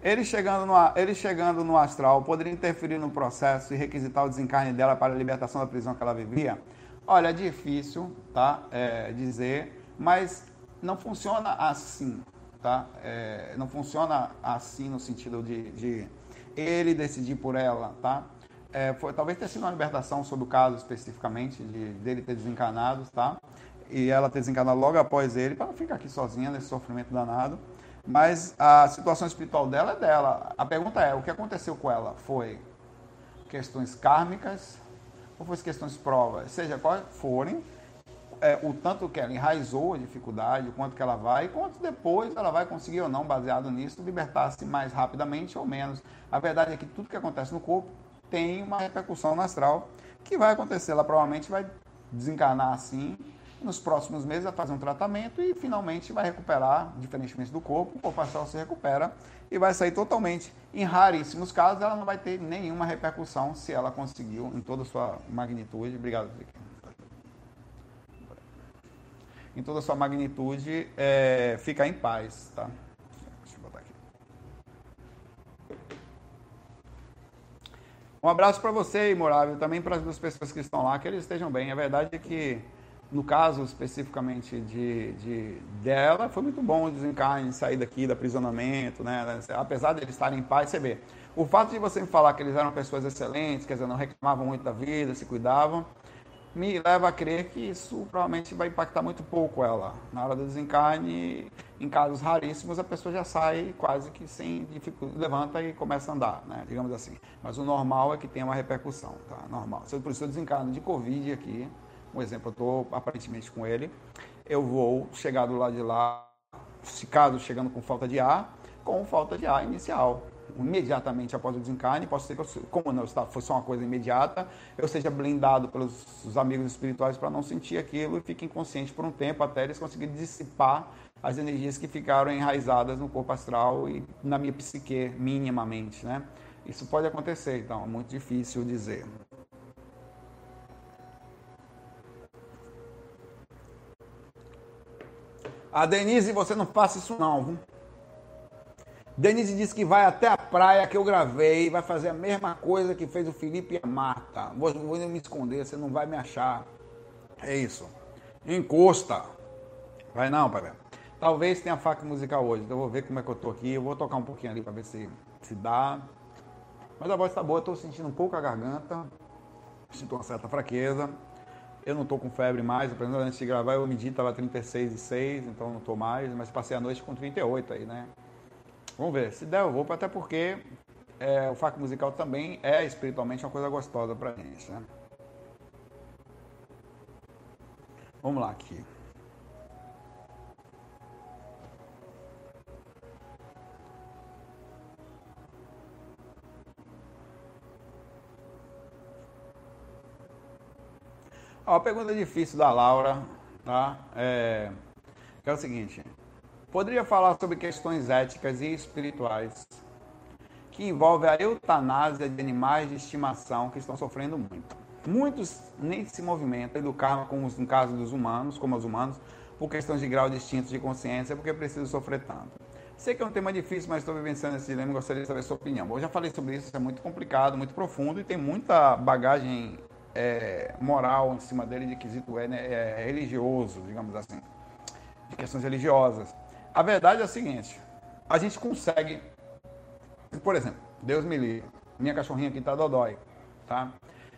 Ele chegando, no, ele chegando no astral poderia interferir no processo e requisitar o desencarne dela para a libertação da prisão que ela vivia? Olha, é difícil tá, é, dizer, mas não funciona assim. Tá? É, não funciona assim no sentido de, de ele decidir por ela. Tá? É, foi, talvez tenha sido uma libertação sobre o caso especificamente, de, dele ter desencarnado, tá? e ela ter desencarnado logo após ele, para não ficar aqui sozinha nesse sofrimento danado. Mas a situação espiritual dela é dela. A pergunta é: o que aconteceu com ela? Foi questões kármicas ou foi questões provas? Seja quais forem, é, o tanto que ela enraizou a dificuldade, o quanto que ela vai, e quanto depois ela vai conseguir ou não, baseado nisso, libertar-se mais rapidamente ou menos. A verdade é que tudo que acontece no corpo tem uma repercussão no astral, que vai acontecer. Ela provavelmente vai desencarnar assim nos próximos meses vai fazer um tratamento e finalmente vai recuperar, diferentemente do corpo, o corpo astral se recupera e vai sair totalmente. Em raríssimos casos, ela não vai ter nenhuma repercussão se ela conseguiu em toda a sua magnitude. Obrigado, Felipe. Em toda a sua magnitude, é, em paz, tá? Deixa eu botar aqui. Um abraço para você, Imorável, também para as duas pessoas que estão lá, que eles estejam bem. A verdade é que no caso especificamente de, de dela, foi muito bom o desencarne, sair daqui do aprisionamento, né? Apesar de eles estarem em paz, você vê. O fato de você me falar que eles eram pessoas excelentes, quer dizer, não reclamavam muito da vida, se cuidavam, me leva a crer que isso provavelmente vai impactar muito pouco ela. Na hora do desencarne, em casos raríssimos, a pessoa já sai quase que sem dificuldade, levanta e começa a andar, né? digamos assim. Mas o normal é que tenha uma repercussão, tá? Normal. Se eu preciso desencarne de Covid aqui, um exemplo, eu estou aparentemente com ele, eu vou chegar do lado de lá, se caso chegando com falta de ar, com falta de ar inicial. Imediatamente após o desencarne, posso ser que, eu, como não está, foi só uma coisa imediata, eu seja blindado pelos amigos espirituais para não sentir aquilo e fique inconsciente por um tempo até eles conseguirem dissipar as energias que ficaram enraizadas no corpo astral e na minha psique, minimamente, né? Isso pode acontecer, então é muito difícil dizer. A Denise, você não faça isso não, viu? Denise disse que vai até a praia que eu gravei, vai fazer a mesma coisa que fez o Felipe e a Marta. Vou, vou me esconder, você não vai me achar. É isso. Encosta. Vai não, pai. Talvez tenha faca musical hoje, então eu vou ver como é que eu tô aqui. Eu vou tocar um pouquinho ali para ver se, se dá. Mas a voz tá boa, eu tô sentindo um pouco a garganta. Sinto uma certa fraqueza. Eu não tô com febre mais, antes de gravar eu medi, tava 36,6, então não tô mais, mas passei a noite com 38 aí, né? Vamos ver. Se der, eu vou, até porque é, o faco musical também é espiritualmente uma coisa gostosa pra gente, né? Vamos lá aqui. Ó, a pergunta difícil da Laura, tá? É, que é o seguinte: Poderia falar sobre questões éticas e espirituais que envolvem a eutanásia de animais de estimação que estão sofrendo muito. Muitos nem se movimentam do karma, como no caso dos humanos, como os humanos, por questões de grau distintos de consciência, porque precisam sofrer tanto. Sei que é um tema difícil, mas estou vivenciando esse dilema e gostaria de saber a sua opinião. Eu já falei sobre isso, isso é muito complicado, muito profundo e tem muita bagagem é, moral em cima dele de quesito é, né, é, religioso, digamos assim, de questões religiosas. A verdade é a seguinte: a gente consegue, por exemplo, Deus me livre, minha cachorrinha aqui tá dodói, tá?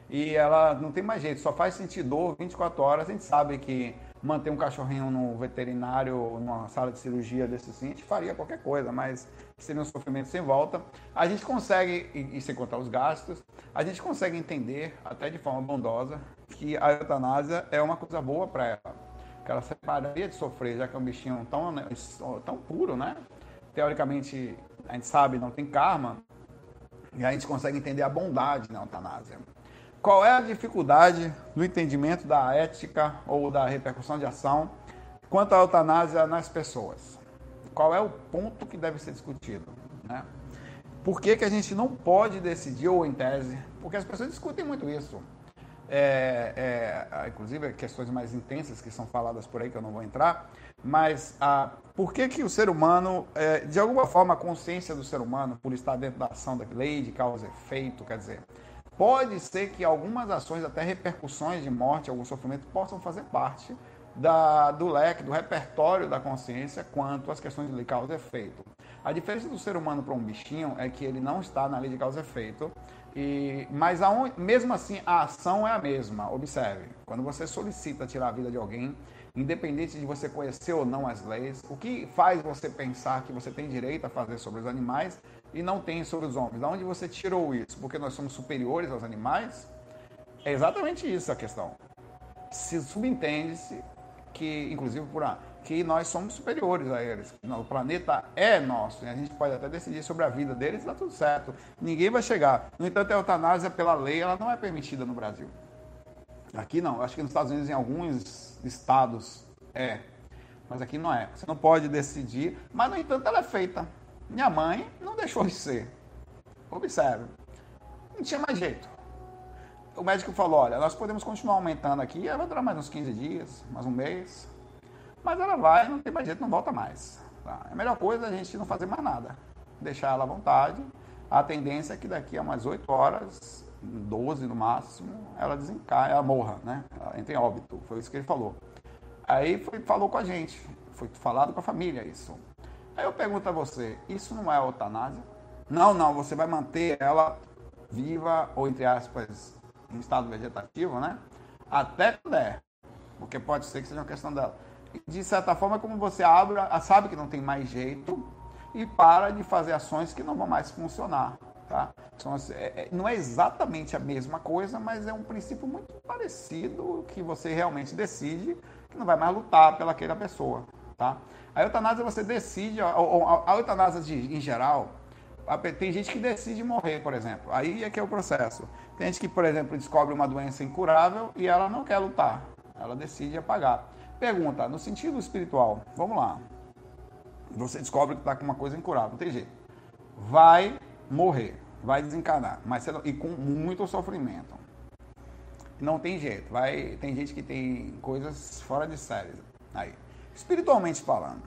E ela não tem mais jeito, só faz sentir dor 24 horas. A gente sabe que manter um cachorrinho no veterinário, numa sala de cirurgia desse assim, a gente faria qualquer coisa, mas seria um sofrimento sem volta. A gente consegue, e, sem contar os gastos, a gente consegue entender, até de forma bondosa, que a eutanásia é uma coisa boa para ela que ela separaria de sofrer, já que é um bichinho tão, né, tão puro, né? Teoricamente, a gente sabe, não tem karma, e a gente consegue entender a bondade na eutanásia. Qual é a dificuldade do entendimento da ética ou da repercussão de ação quanto à eutanásia nas pessoas? Qual é o ponto que deve ser discutido? Né? Por que, que a gente não pode decidir, ou em tese? Porque as pessoas discutem muito isso é, é, inclusive questões mais intensas que são faladas por aí, que eu não vou entrar, mas ah, por que, que o ser humano, é, de alguma forma, a consciência do ser humano, por estar dentro da ação da lei de causa e efeito, quer dizer, pode ser que algumas ações, até repercussões de morte, algum sofrimento, possam fazer parte da, do leque, do repertório da consciência quanto às questões de lei causa e efeito. A diferença do ser humano para um bichinho é que ele não está na lei de causa e efeito, e, mas mesmo assim a ação é a mesma. Observe, quando você solicita tirar a vida de alguém, independente de você conhecer ou não as leis, o que faz você pensar que você tem direito a fazer sobre os animais e não tem sobre os homens? Da onde você tirou isso? Porque nós somos superiores aos animais? É exatamente isso a questão. Se subentende-se que, inclusive por a que nós somos superiores a eles. O planeta é nosso e a gente pode até decidir sobre a vida deles, está tudo certo. Ninguém vai chegar. No entanto, a eutanásia, pela lei, ela não é permitida no Brasil. Aqui não. Acho que nos Estados Unidos, em alguns estados, é. Mas aqui não é. Você não pode decidir. Mas, no entanto, ela é feita. Minha mãe não deixou de ser. Observe. Não tinha mais jeito. O médico falou: olha, nós podemos continuar aumentando aqui, ela vai durar mais uns 15 dias, mais um mês. Mas ela vai, não tem mais jeito, não volta mais. Tá? A melhor coisa é a gente não fazer mais nada. Deixar ela à vontade. A tendência é que daqui a umas 8 horas, 12 no máximo, ela desencaia, ela morra, né? Ela entra em óbito. Foi isso que ele falou. Aí foi, falou com a gente. Foi falado com a família isso. Aí eu pergunto a você, isso não é eutanásia? Não, não, você vai manter ela viva, ou entre aspas, em estado vegetativo, né? Até que der. Porque pode ser que seja uma questão dela de certa forma, é como você abre, sabe que não tem mais jeito e para de fazer ações que não vão mais funcionar. Tá? Então, assim, é, é, não é exatamente a mesma coisa, mas é um princípio muito parecido que você realmente decide que não vai mais lutar pelaquela pessoa. Tá? A eutanásia você decide, a, a, a eutanásia de, em geral, tem gente que decide morrer, por exemplo. Aí é que é o processo. Tem gente que, por exemplo, descobre uma doença incurável e ela não quer lutar. Ela decide apagar. Pergunta, no sentido espiritual, vamos lá. Você descobre que está com uma coisa incurável, não tem jeito. Vai morrer, vai desencanar, mas e com muito sofrimento. Não tem jeito. Vai, tem gente que tem coisas fora de série. Aí. Espiritualmente falando,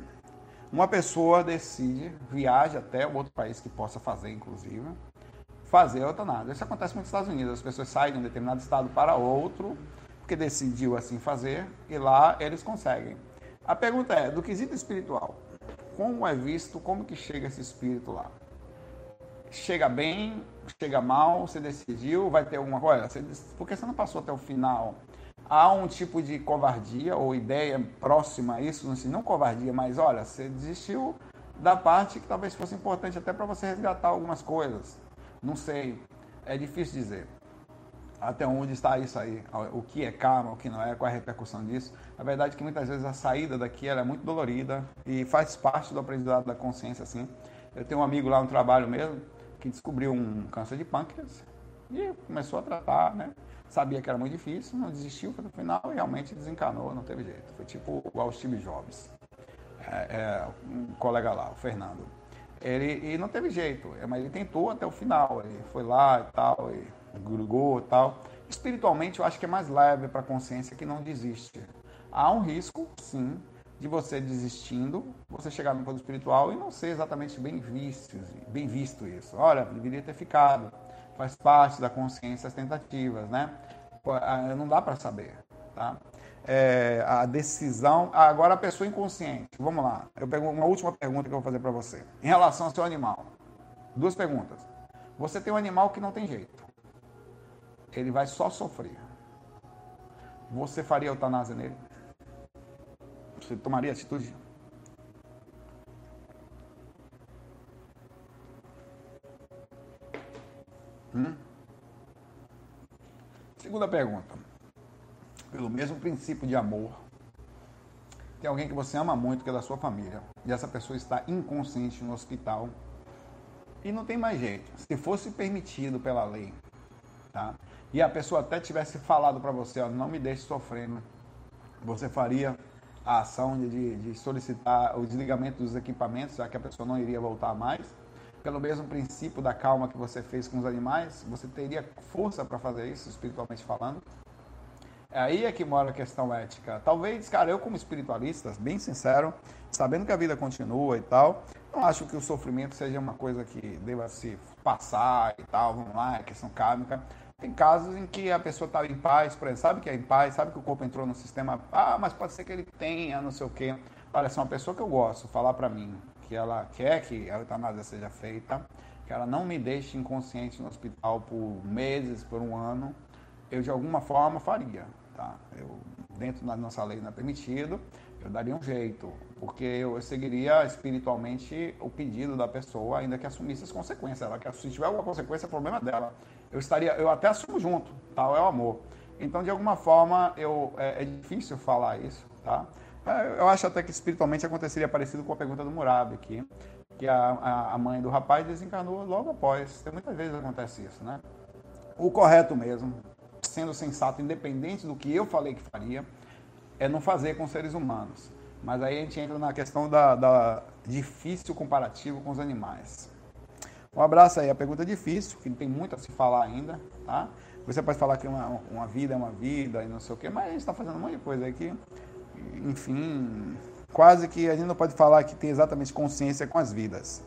uma pessoa decide, viaja até outro país que possa fazer, inclusive, fazer a eutanásia. Isso acontece muito nos Estados Unidos. As pessoas saem de um determinado estado para outro, porque decidiu assim fazer, e lá eles conseguem. A pergunta é, do quesito espiritual, como é visto, como que chega esse espírito lá? Chega bem, chega mal, você decidiu, vai ter alguma coisa? Você, porque você não passou até o final. Há um tipo de covardia ou ideia próxima a isso, assim, não covardia, mas olha, você desistiu da parte que talvez fosse importante até para você resgatar algumas coisas. Não sei, é difícil dizer até onde está isso aí, o que é karma, o que não é, qual é a repercussão disso. A verdade é que muitas vezes a saída daqui é muito dolorida e faz parte do aprendizado da consciência, assim. Eu tenho um amigo lá no trabalho mesmo que descobriu um câncer de pâncreas e começou a tratar, né? Sabia que era muito difícil, não desistiu no final realmente desencanou, não teve jeito. Foi tipo igual o Steve Jobs, é, é, um colega lá, o Fernando. Ele e não teve jeito, mas ele tentou até o final, ele foi lá e tal, e grugou tal. Espiritualmente, eu acho que é mais leve para a consciência que não desiste. Há um risco, sim, de você desistindo, você chegar no plano espiritual e não ser exatamente bem visto, bem visto isso. Olha, deveria ter ficado. Faz parte da consciência as tentativas, né? Ah, não dá para saber, tá? É, a decisão. Ah, agora a pessoa inconsciente. Vamos lá. Eu pego uma última pergunta que eu vou fazer para você. Em relação ao seu animal. Duas perguntas. Você tem um animal que não tem jeito ele vai só sofrer. Você faria eutanásia nele? Você tomaria atitude? Hum? Segunda pergunta. Pelo mesmo princípio de amor, tem alguém que você ama muito, que é da sua família, e essa pessoa está inconsciente no hospital e não tem mais jeito. Se fosse permitido pela lei, tá? E a pessoa até tivesse falado para você, ó, não me deixe sofrendo, você faria a ação de, de, solicitar o desligamento dos equipamentos, já que a pessoa não iria voltar mais? Pelo mesmo princípio da calma que você fez com os animais, você teria força para fazer isso, espiritualmente falando? Aí é que mora a questão ética. Talvez, cara, eu como espiritualista, bem sincero, sabendo que a vida continua e tal, não acho que o sofrimento seja uma coisa que deva se passar e tal, vamos lá, é questão kármica. Tem casos em que a pessoa está em paz, por exemplo, sabe que é em paz, sabe que o corpo entrou no sistema, ah, mas pode ser que ele tenha, não sei o quê. Parece uma pessoa que eu gosto, falar para mim que ela quer que a eutanásia seja feita, que ela não me deixe inconsciente no hospital por meses, por um ano, eu de alguma forma faria, tá? Eu, dentro da nossa lei não é permitido, eu daria um jeito, porque eu, seguiria espiritualmente o pedido da pessoa, ainda que assumisse as consequências. Ela que se tiver alguma consequência, é problema dela. Eu estaria, eu até assumo junto, tal é o amor. Então, de alguma forma, eu, é, é difícil falar isso, tá? É, eu acho até que espiritualmente aconteceria parecido com a pergunta do Murabi aqui, que a, a mãe do rapaz desencarnou logo após. Muitas vezes acontece isso, né? O correto mesmo, sendo sensato, independente do que eu falei que faria, é não fazer com seres humanos. Mas aí a gente entra na questão da, da difícil comparativo com os animais. Um abraço aí, a pergunta é difícil, que tem muito a se falar ainda, tá? Você pode falar que uma, uma vida é uma vida e não sei o quê, mas a gente está fazendo um monte de coisa aí que, enfim, quase que a gente não pode falar que tem exatamente consciência com as vidas.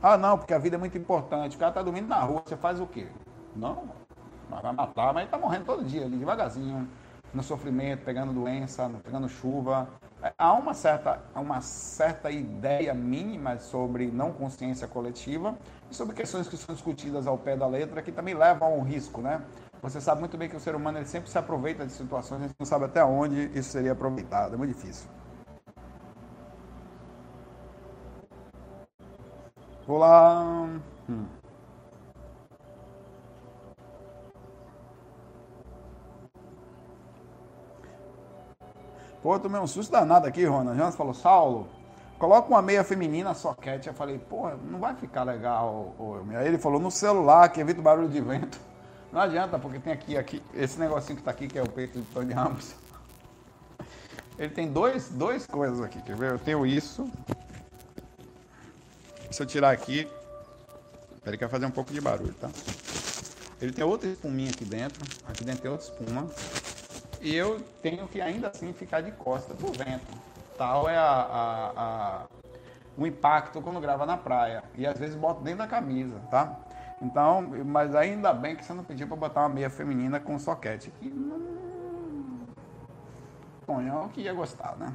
Ah, não, porque a vida é muito importante. O cara está dormindo na rua, você faz o quê? Não, vai matar, mas ele está morrendo todo dia ali, devagarzinho no sofrimento, pegando doença, pegando chuva. Há uma certa, uma certa ideia mínima sobre não consciência coletiva e sobre questões que são discutidas ao pé da letra que também levam a um risco, né? Você sabe muito bem que o ser humano ele sempre se aproveita de situações, a gente não sabe até onde isso seria aproveitado, é muito difícil. Vou lá. Hum. Pô, eu tomei um susto danado aqui, Ronald. Jonas falou, Saulo, coloca uma meia feminina soquete. Eu falei, pô, não vai ficar legal. Aí ele falou, no celular, que evita o barulho de vento. Não adianta, porque tem aqui, aqui esse negocinho que está aqui, que é o peito de Tony Ramos. Ele tem dois, dois coisas aqui, quer ver? Eu tenho isso. Se eu tirar aqui, ele quer fazer um pouco de barulho, tá? Ele tem outra espuminha aqui dentro. Aqui dentro tem outra espuma. Eu tenho que ainda assim ficar de costa pro vento. Tal é a, a, a, o impacto quando grava na praia. E às vezes boto dentro da camisa, tá? Então, mas ainda bem que você não pediu para botar uma meia feminina com soquete. Que não... Tonhão que ia gostar, né?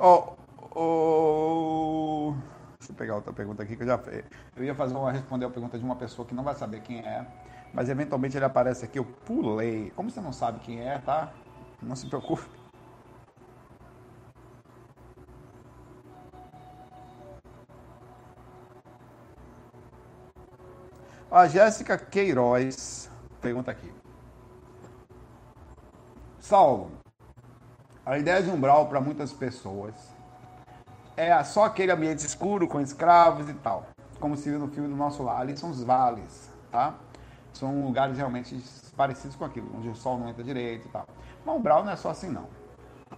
Oh, oh, pegar outra pergunta aqui que eu já eu ia fazer uma responder a pergunta de uma pessoa que não vai saber quem é, mas eventualmente ele aparece aqui, eu pulei. Como você não sabe quem é, tá? Não se preocupe. A Jéssica Queiroz pergunta aqui. Saulo, a ideia de umbral para muitas pessoas é só aquele ambiente escuro com escravos e tal, como se viu no filme do nosso lar. Ali são os vales, tá? São lugares realmente parecidos com aquilo, onde o sol não entra direito e tal. Mas umbral não é só assim, não.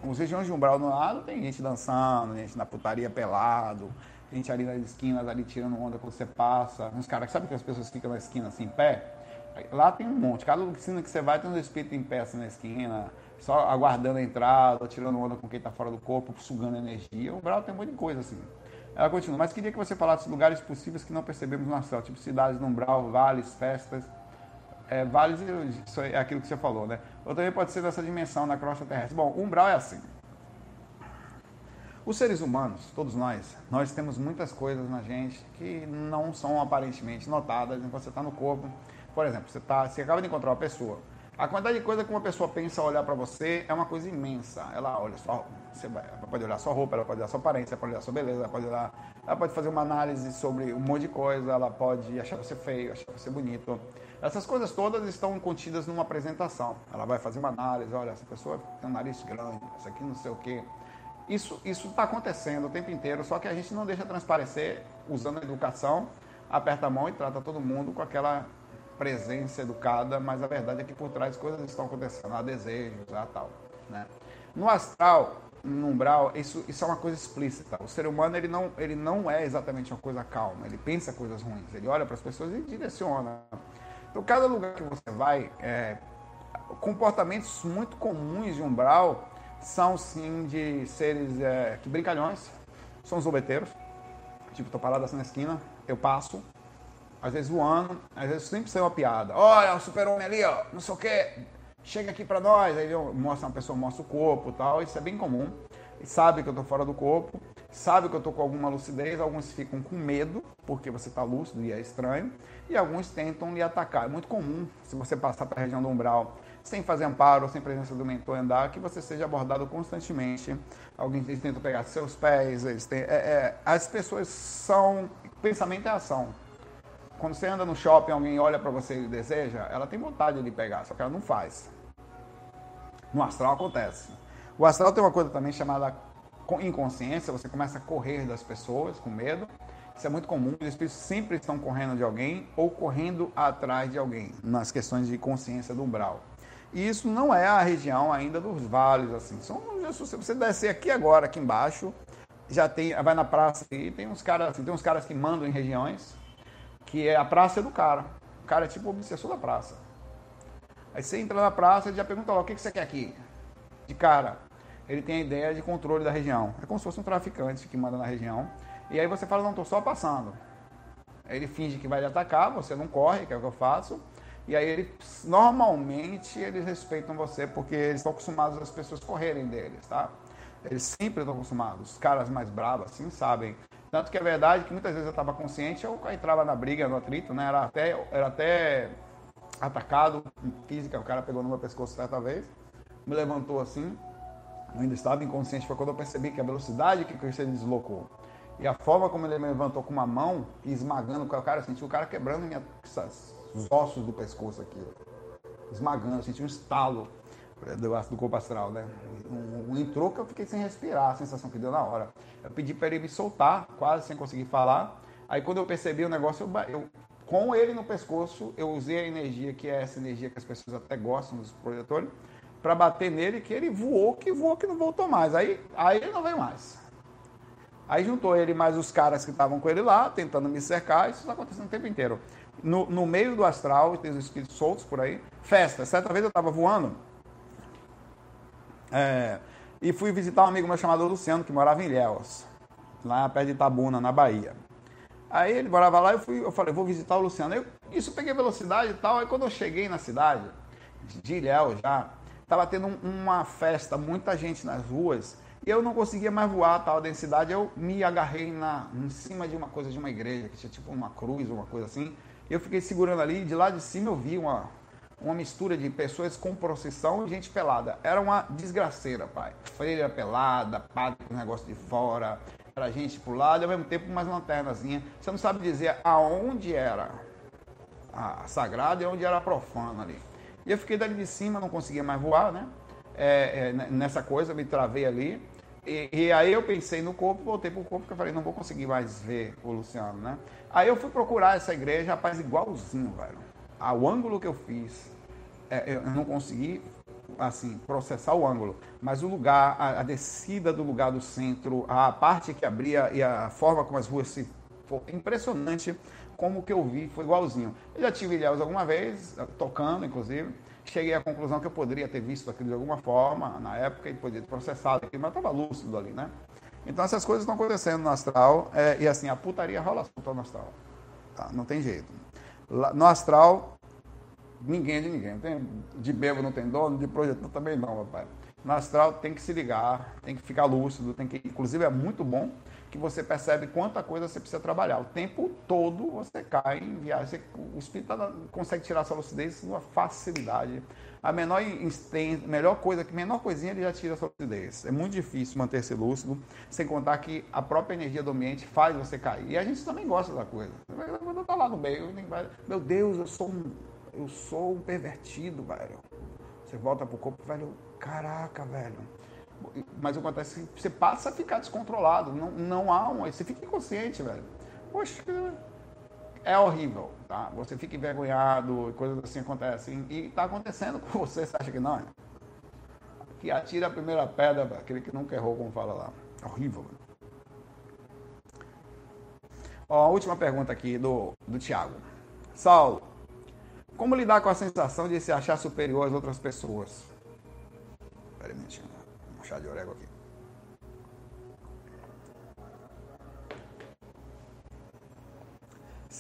Os regiões de umbral no lado tem gente dançando, gente na putaria pelado, gente ali nas esquinas, ali tirando onda quando você passa. Uns caras, sabe que as pessoas ficam na esquina assim, em pé? Lá tem um monte. Cada oficina que você vai tem um espírito em pé assim na esquina só aguardando a entrada, tirando onda com quem está fora do corpo, sugando energia. O Brau tem um monte de coisa assim. Ela continua, mas queria que você falasse lugares possíveis que não percebemos no céu, tipo cidades no umbral, vales, festas. É, vales, é aquilo que você falou, né? Ou também pode ser dessa dimensão na crosta terrestre. Bom, umbral é assim. Os seres humanos, todos nós, nós temos muitas coisas na gente que não são aparentemente notadas enquanto você está no corpo. Por exemplo, você, tá, você acaba de encontrar uma pessoa, a quantidade de coisa que uma pessoa pensa olhar para você é uma coisa imensa. Ela olha só, você pode olhar sua roupa, ela pode olhar sua aparência, ela pode olhar sua beleza, ela pode olhar, ela pode fazer uma análise sobre um monte de coisa, ela pode achar você feio, achar você bonito. Essas coisas todas estão contidas numa apresentação. Ela vai fazer uma análise, olha, essa pessoa tem um nariz grande, essa aqui não sei o quê. Isso está acontecendo o tempo inteiro, só que a gente não deixa transparecer usando a educação, aperta a mão e trata todo mundo com aquela presença educada, mas a verdade é que por trás coisas estão acontecendo, há desejos, há tal. Né? No astral, no umbral, isso, isso é uma coisa explícita. O ser humano ele não, ele não é exatamente uma coisa calma, ele pensa coisas ruins, ele olha para as pessoas e direciona. Então, cada lugar que você vai, é, comportamentos muito comuns de umbral são sim de seres é, que brincalhões, são os obeteiros. Tipo, estou parado assim na esquina, eu passo, às vezes voando, às vezes sempre sai uma piada. Olha, o super-homem ali, ó, não sei o quê, chega aqui para nós. Aí mostra uma pessoa, mostra o corpo tal, isso é bem comum. E sabe que eu tô fora do corpo, sabe que eu tô com alguma lucidez, alguns ficam com medo, porque você tá lúcido e é estranho, e alguns tentam lhe atacar. É muito comum, se você passar para a região do umbral sem fazer amparo, sem presença do mentor andar, que você seja abordado constantemente. Alguém tenta pegar seus pés, eles têm, é, é, as pessoas são. Pensamento é ação quando você anda no shopping, alguém olha para você e deseja, ela tem vontade de pegar, só que ela não faz. No astral acontece. O astral tem uma coisa também chamada inconsciência, você começa a correr das pessoas com medo. Isso é muito comum, os espíritos sempre estão correndo de alguém ou correndo atrás de alguém, nas questões de consciência do umbral. E isso não é a região ainda dos vales, assim. São, se você descer aqui agora, aqui embaixo, já tem, vai na praça e tem uns caras, assim, tem uns caras que mandam em regiões, que é a praça é do cara. O cara é tipo o obsessor da praça. Aí você entra na praça e já pergunta lá, o que, que você quer aqui? De cara, ele tem a ideia de controle da região. É como se fosse um traficante que manda na região. E aí você fala, não, estou só passando. Aí ele finge que vai lhe atacar, você não corre, que é o que eu faço. E aí ele, normalmente eles respeitam você porque eles estão acostumados as pessoas correrem deles, tá? Eles sempre estão acostumados. Os caras mais bravos assim sabem tanto que é verdade que muitas vezes eu estava consciente, eu entrava na briga, no atrito, né? Era até, era até atacado física, o cara pegou no meu pescoço certa vez, me levantou assim, eu ainda estava inconsciente, foi quando eu percebi que a velocidade que o Cristiano deslocou e a forma como ele me levantou com uma mão esmagando o cara, eu senti o cara quebrando minha, os ossos do pescoço aqui, esmagando, eu senti um estalo do ácido corpo astral, né? Um, um, entrou que eu fiquei sem respirar, a sensação que deu na hora. Eu pedi para ele me soltar, quase sem conseguir falar. Aí quando eu percebi o negócio, eu, eu, com ele no pescoço, eu usei a energia, que é essa energia que as pessoas até gostam dos projetores, para bater nele, que ele voou, que voou, que não voltou mais. Aí, aí ele não veio mais. Aí juntou ele mais os caras que estavam com ele lá, tentando me cercar, isso está acontecendo o tempo inteiro. No, no meio do astral, tem os espíritos soltos por aí, festa. Certa vez eu estava voando é, e fui visitar um amigo meu chamado Luciano, que morava em Ilhéus, lá perto de Itabuna, na Bahia. Aí ele morava lá, eu, fui, eu falei, vou visitar o Luciano. Eu, isso, peguei velocidade e tal. Aí quando eu cheguei na cidade, de Ilhéus já, estava tendo uma festa, muita gente nas ruas e eu não conseguia mais voar a tal densidade. Eu me agarrei na, em cima de uma coisa de uma igreja, que tinha tipo uma cruz, uma coisa assim. Eu fiquei segurando ali, e de lá de cima eu vi uma, uma mistura de pessoas com procissão e gente pelada. Era uma desgraceira, pai. Freira pelada, padre com negócio de fora, era gente pro lado e ao mesmo tempo mais lanternazinha. Você não sabe dizer aonde era a sagrada e onde era a profana ali. E eu fiquei dali de cima, não conseguia mais voar, né? É, é, nessa coisa, me travei ali. E, e, aí eu pensei no corpo, voltei pro corpo, porque eu falei, não vou conseguir mais ver o Luciano, né? Aí eu fui procurar essa igreja, rapaz, igualzinho, velho. Ao ângulo que eu fiz, é, eu não consegui, assim, processar o ângulo, mas o lugar, a, a, descida do lugar do centro, a parte que abria e a forma como as ruas se... Foi impressionante como que eu vi, foi igualzinho. Eu já tive Ilhéus alguma vez, tocando, inclusive, cheguei à conclusão que eu poderia ter visto aquilo de alguma forma na época e poderia ter processado aquilo, mas estava lúcido ali, né? Então essas coisas estão acontecendo no astral é, e assim, a putaria rola solta no astral. Tá? Não tem jeito. No astral, ninguém é de ninguém. Tem, de bebo não tem dono, de projeto também não, papai. No astral tem que se ligar, tem que ficar lúcido, tem que. Inclusive é muito bom que você percebe quanta coisa você precisa trabalhar. O tempo todo você cai em viagem. o espírito tá, consegue tirar sua lucidez com uma facilidade. A menor, melhor coisa, que menor coisinha ele já tira a sua lucidez. É muito difícil manter-se lúcido, sem contar que a própria energia do ambiente faz você cair. E a gente também gosta da coisa. Quando tá lá no meio, meu Deus, eu sou um, eu sou um pervertido, velho. Você volta pro corpo, velho, caraca, velho mas acontece que você passa a ficar descontrolado. Não, não há um. Você fica inconsciente, velho. Poxa, é horrível, tá? Você fica envergonhado, coisas assim acontecem. E está acontecendo com você, você acha que não? Que atira a primeira pedra, aquele que nunca errou, como fala lá. É horrível. Ó, a última pergunta aqui do, do Tiago. Saulo, como lidar com a sensação de se achar superior às outras pessoas? Pera aí, chá de orégano aqui.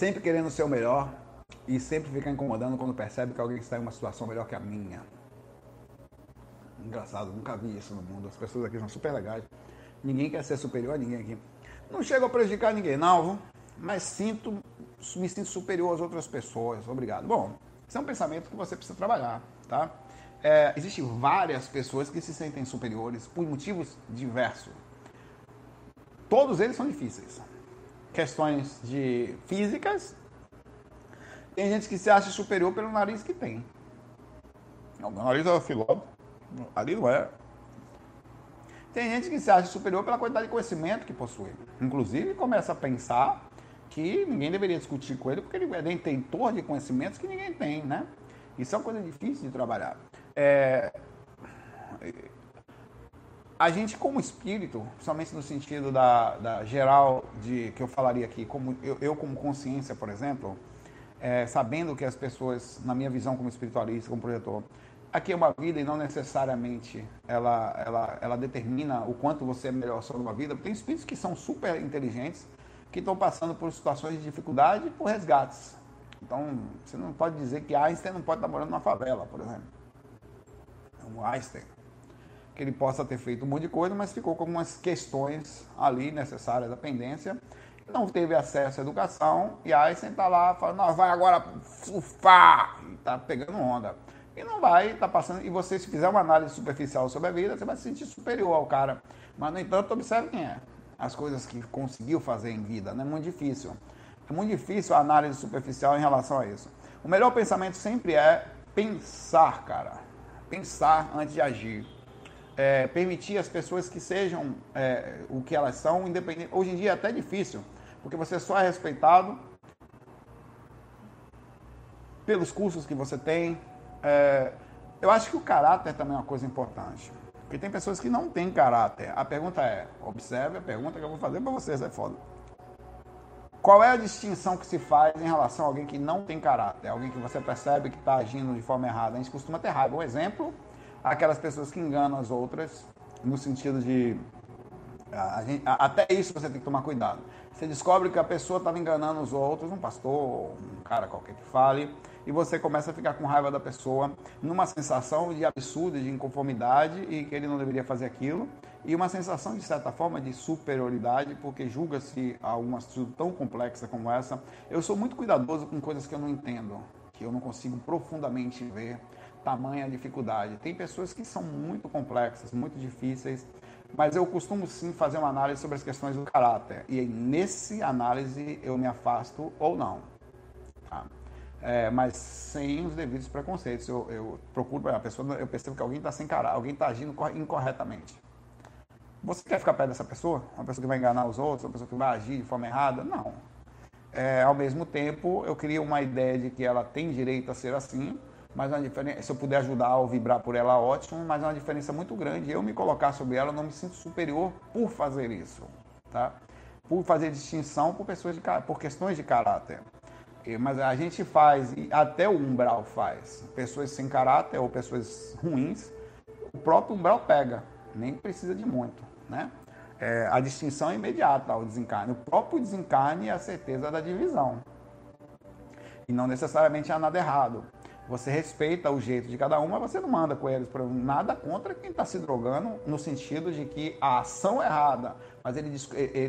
Sempre querendo ser o melhor e sempre ficar incomodando quando percebe que alguém está em uma situação melhor que a minha. Engraçado, nunca vi isso no mundo. As pessoas aqui são super legais. Ninguém quer ser superior a ninguém aqui. Não chego a prejudicar ninguém, não, mas sinto, me sinto superior às outras pessoas. Obrigado. Bom, esse é um pensamento que você precisa trabalhar, tá? é, existem várias pessoas que se sentem superiores por motivos diversos. Todos eles são difíceis. Questões de físicas. Tem gente que se acha superior pelo nariz que tem. Não, meu nariz é filósofo. Ali não é. Tem gente que se acha superior pela quantidade de conhecimento que possui. Inclusive começa a pensar que ninguém deveria discutir com ele porque ele é detentor de conhecimentos que ninguém tem, né? Isso é uma coisa difícil de trabalhar. É, a gente como espírito, somente no sentido da, da, geral de que eu falaria aqui, como eu, eu como consciência, por exemplo, é, sabendo que as pessoas, na minha visão como espiritualista, como projetor, aqui é uma vida e não necessariamente ela, ela, ela determina o quanto você é melhor sobre uma vida. Tem espíritos que são super inteligentes, que estão passando por situações de dificuldade e por resgates. Então, você não pode dizer que Einstein não pode estar morando numa favela, por exemplo como Einstein, que ele possa ter feito um monte de coisa, mas ficou com algumas questões ali necessárias da pendência, não teve acesso à educação, e Einstein está lá falando, não, vai agora surfar, e está pegando onda. E não vai, está passando, e você, se fizer uma análise superficial sobre a vida, você vai se sentir superior ao cara. Mas, no entanto, observe quem é. As coisas que conseguiu fazer em vida, não é muito difícil. É muito difícil a análise superficial em relação a isso. O melhor pensamento sempre é pensar, cara pensar antes de agir. É, permitir as pessoas que sejam é, o que elas são, independente. Hoje em dia é até difícil, porque você só é respeitado pelos cursos que você tem. É, eu acho que o caráter também é uma coisa importante. Porque tem pessoas que não têm caráter. A pergunta é, observe a pergunta que eu vou fazer para vocês, é foda. Qual é a distinção que se faz em relação a alguém que não tem caráter? Alguém que você percebe que está agindo de forma errada. A gente costuma ter raiva. Um exemplo, aquelas pessoas que enganam as outras, no sentido de. A gente, até isso você tem que tomar cuidado. Você descobre que a pessoa estava enganando os outros, um pastor, um cara qualquer que fale, e você começa a ficar com raiva da pessoa, numa sensação de absurdo, de inconformidade e que ele não deveria fazer aquilo e uma sensação, de certa forma, de superioridade, porque julga-se alguma atitude tão complexa como essa. Eu sou muito cuidadoso com coisas que eu não entendo, que eu não consigo profundamente ver, tamanha dificuldade. Tem pessoas que são muito complexas, muito difíceis, mas eu costumo sim fazer uma análise sobre as questões do caráter. E nesse análise eu me afasto ou não. Tá? É, mas sem os devidos preconceitos. Eu, eu procuro, a pessoa, eu percebo que alguém está sem caráter, alguém está agindo incorretamente. Você quer ficar perto dessa pessoa? Uma pessoa que vai enganar os outros, uma pessoa que vai agir de forma errada? Não. É, ao mesmo tempo, eu crio uma ideia de que ela tem direito a ser assim, mas uma diferença, se eu puder ajudar ou vibrar por ela, ótimo, mas é uma diferença muito grande. Eu me colocar sobre ela, eu não me sinto superior por fazer isso, tá? Por fazer distinção por pessoas de por questões de caráter. Mas a gente faz, e até o umbral faz, pessoas sem caráter ou pessoas ruins, o próprio umbral pega, nem precisa de muito né? É, a distinção é imediata ao desencarne. O próprio desencarne é a certeza da divisão. E não necessariamente há nada errado. Você respeita o jeito de cada um, mas você não manda com eles para nada contra quem está se drogando, no sentido de que a ação é errada, mas ele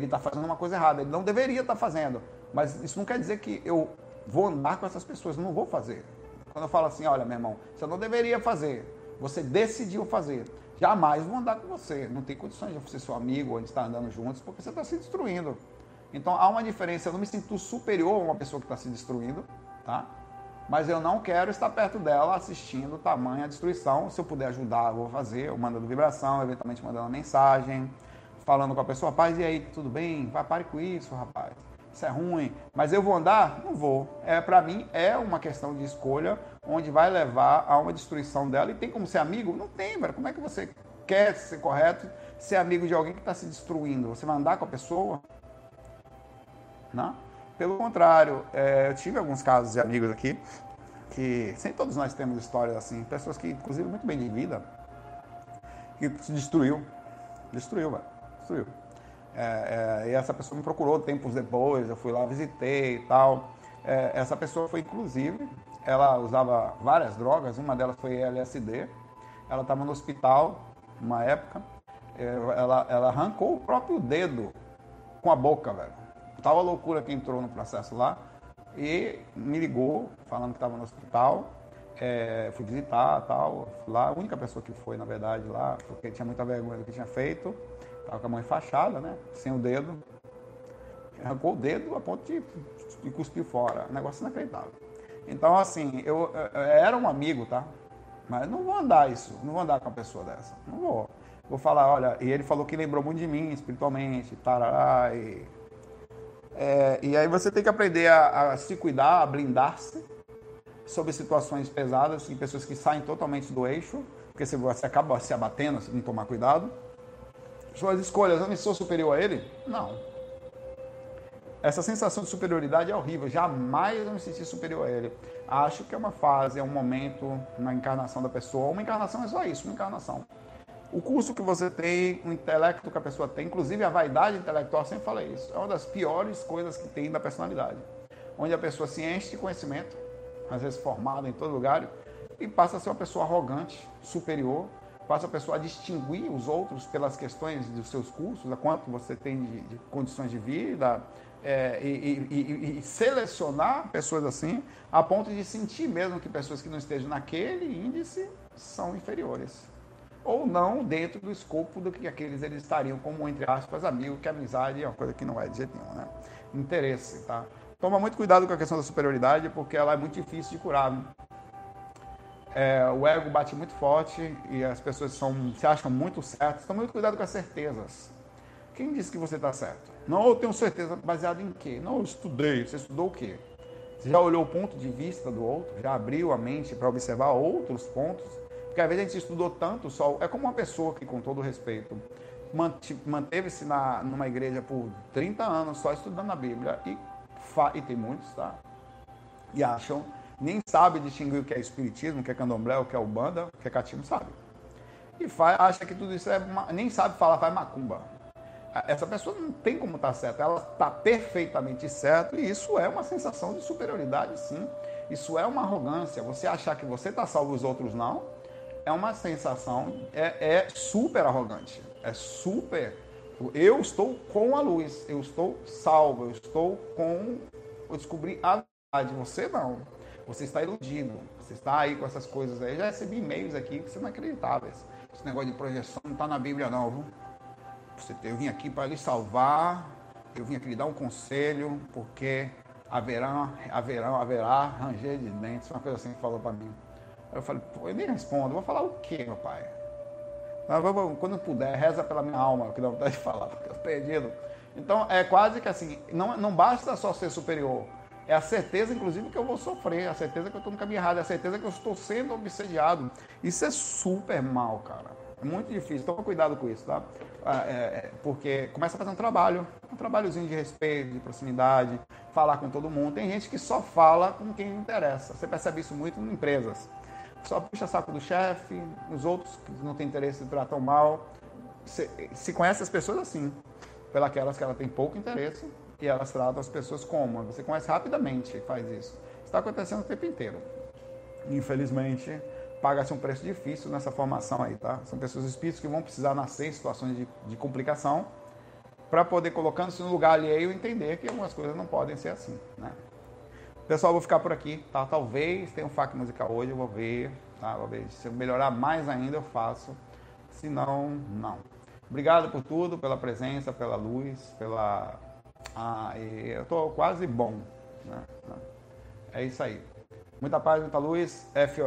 está fazendo uma coisa errada. Ele não deveria estar tá fazendo. Mas isso não quer dizer que eu vou andar com essas pessoas, não vou fazer. Quando eu falo assim, olha, meu irmão, você não deveria fazer, você decidiu fazer jamais vou andar com você. Não tem condições de você ser seu amigo ou de estar andando juntos, porque você está se destruindo. Então há uma diferença. Eu não me sinto superior a uma pessoa que está se destruindo, tá? Mas eu não quero estar perto dela assistindo tamanha destruição. Se eu puder ajudar, eu vou fazer. Eu mando vibração, eventualmente mandando mensagem, falando com a pessoa, rapaz, e aí, tudo bem? Vai, pare com isso, rapaz. Isso é ruim. Mas eu vou andar? Não vou. É, para mim, é uma questão de escolha onde vai levar a uma destruição dela. E tem como ser amigo? Não tem, velho. Como é que você quer ser correto, ser amigo de alguém que está se destruindo? Você vai andar com a pessoa? Não. Pelo contrário, é, eu tive alguns casos de amigos aqui que, sem todos nós temos histórias assim, pessoas que, inclusive, muito bem de vida, que se destruiu. Destruiu, velho. Destruiu. É, é, e essa pessoa me procurou tempos depois, eu fui lá, visitei e tal. É, essa pessoa foi, inclusive, ela usava várias drogas, uma delas foi LSD. Ela estava no hospital, uma época, é, ela, ela arrancou o próprio dedo com a boca, velho. Tava loucura que entrou no processo lá e me ligou falando que estava no hospital. É, fui visitar tal, lá, a única pessoa que foi, na verdade, lá, porque tinha muita vergonha do que tinha feito, estava com a mão enfaixada, né, sem o dedo, arrancou o dedo a ponto de, de cuspir fora, negócio inacreditável. Então, assim, eu, eu, era um amigo, tá? Mas não vou andar isso, não vou andar com uma pessoa dessa. Não vou. Vou falar, olha, e ele falou que lembrou muito de mim espiritualmente, tarará, e. É, e aí você tem que aprender a, a se cuidar, a blindar-se sobre situações pesadas, em pessoas que saem totalmente do eixo, porque você acaba se abatendo se não tomar cuidado. Suas escolhas, eu me sou superior a ele? Não. Essa sensação de superioridade é horrível. Jamais eu me senti superior a ele. Acho que é uma fase, é um momento na encarnação da pessoa. Uma encarnação é só isso, uma encarnação. O curso que você tem, o intelecto que a pessoa tem, inclusive a vaidade intelectual, sempre falei isso, é uma das piores coisas que tem da personalidade. Onde a pessoa se enche de conhecimento, às vezes formada em todo lugar, e passa a ser uma pessoa arrogante, superior, passa a pessoa a distinguir os outros pelas questões dos seus cursos, a quanto você tem de, de condições de vida, é, e, e, e, selecionar pessoas assim, a ponto de sentir mesmo que pessoas que não estejam naquele índice são inferiores. Ou não dentro do escopo do que aqueles eles estariam como, entre aspas, amigo, que amizade é uma coisa que não é de jeito nenhum, né? Interesse, tá? Toma muito cuidado com a questão da superioridade, porque ela é muito difícil de curar. Né? É, o ego bate muito forte e as pessoas são, se acham muito certas. Toma muito cuidado com as certezas. Quem disse que você está certo? Não, eu tenho certeza. Baseado em quê? Não, eu estudei. Você estudou o quê? Você já olhou o ponto de vista do outro? Já abriu a mente para observar outros pontos? Porque às vezes a gente estudou tanto só. É como uma pessoa que, com todo respeito, manteve-se numa igreja por 30 anos só estudando a Bíblia e, e tem muitos, tá? E acham, nem sabe distinguir o que é espiritismo, o que é candomblé, o que é ubanda, o que é catismo, sabe? E faz, acha que tudo isso é. Nem sabe falar, faz macumba. Essa pessoa não tem como estar tá certa, ela está perfeitamente certa e isso é uma sensação de superioridade, sim. Isso é uma arrogância. Você achar que você está salvo os outros não, é uma sensação, é, é super arrogante. É super. Eu estou com a luz, eu estou salvo, eu estou com. Eu descobri a verdade. Você não. Você está iludido. Você está aí com essas coisas aí. Eu já recebi e-mails aqui que são inacreditáveis. Esse negócio de projeção não está na Bíblia, não. Viu? Você, eu vim aqui para lhe salvar. Eu vim aqui lhe dar um conselho, porque haverá, haverá, haverá ranger de dentes. Uma coisa assim que falou para mim. Eu falei, pô, eu nem respondo. Vou falar o quê, meu pai? Quando puder, reza pela minha alma, que dá vontade de falar, porque eu perdido. Então, é quase que assim, não, não basta só ser superior. É a certeza, inclusive, que eu vou sofrer, a certeza que eu estou no caminho errado, é a certeza que eu estou sendo obsediado. Isso é super mal, cara. É muito difícil. Toma cuidado com isso, tá? Ah, é, é, porque começa a fazer um trabalho, um trabalhozinho de respeito, de proximidade, falar com todo mundo. Tem gente que só fala com quem interessa. Você percebe isso muito em empresas só puxa saco do chefe, os outros que não têm interesse tratam mal. Se, se conhece as pessoas assim, pelas que ela tem pouco interesse e elas tratam as pessoas como? Você conhece rapidamente faz isso. Está acontecendo o tempo inteiro. Infelizmente, paga-se um preço difícil nessa formação aí, tá? São pessoas espíritos que vão precisar nascer em situações de, de complicação para poder, colocando-se no lugar alheio, entender que algumas coisas não podem ser assim, né? Pessoal, vou ficar por aqui, tá? Talvez tenha um FAQ musical hoje, eu vou ver, tá? Vou ver. Se eu melhorar mais ainda, eu faço. Se não, não. Obrigado por tudo, pela presença, pela luz, pela. Ah, eu tô quase bom. Né? É isso aí. Muita paz, muita luz. FO.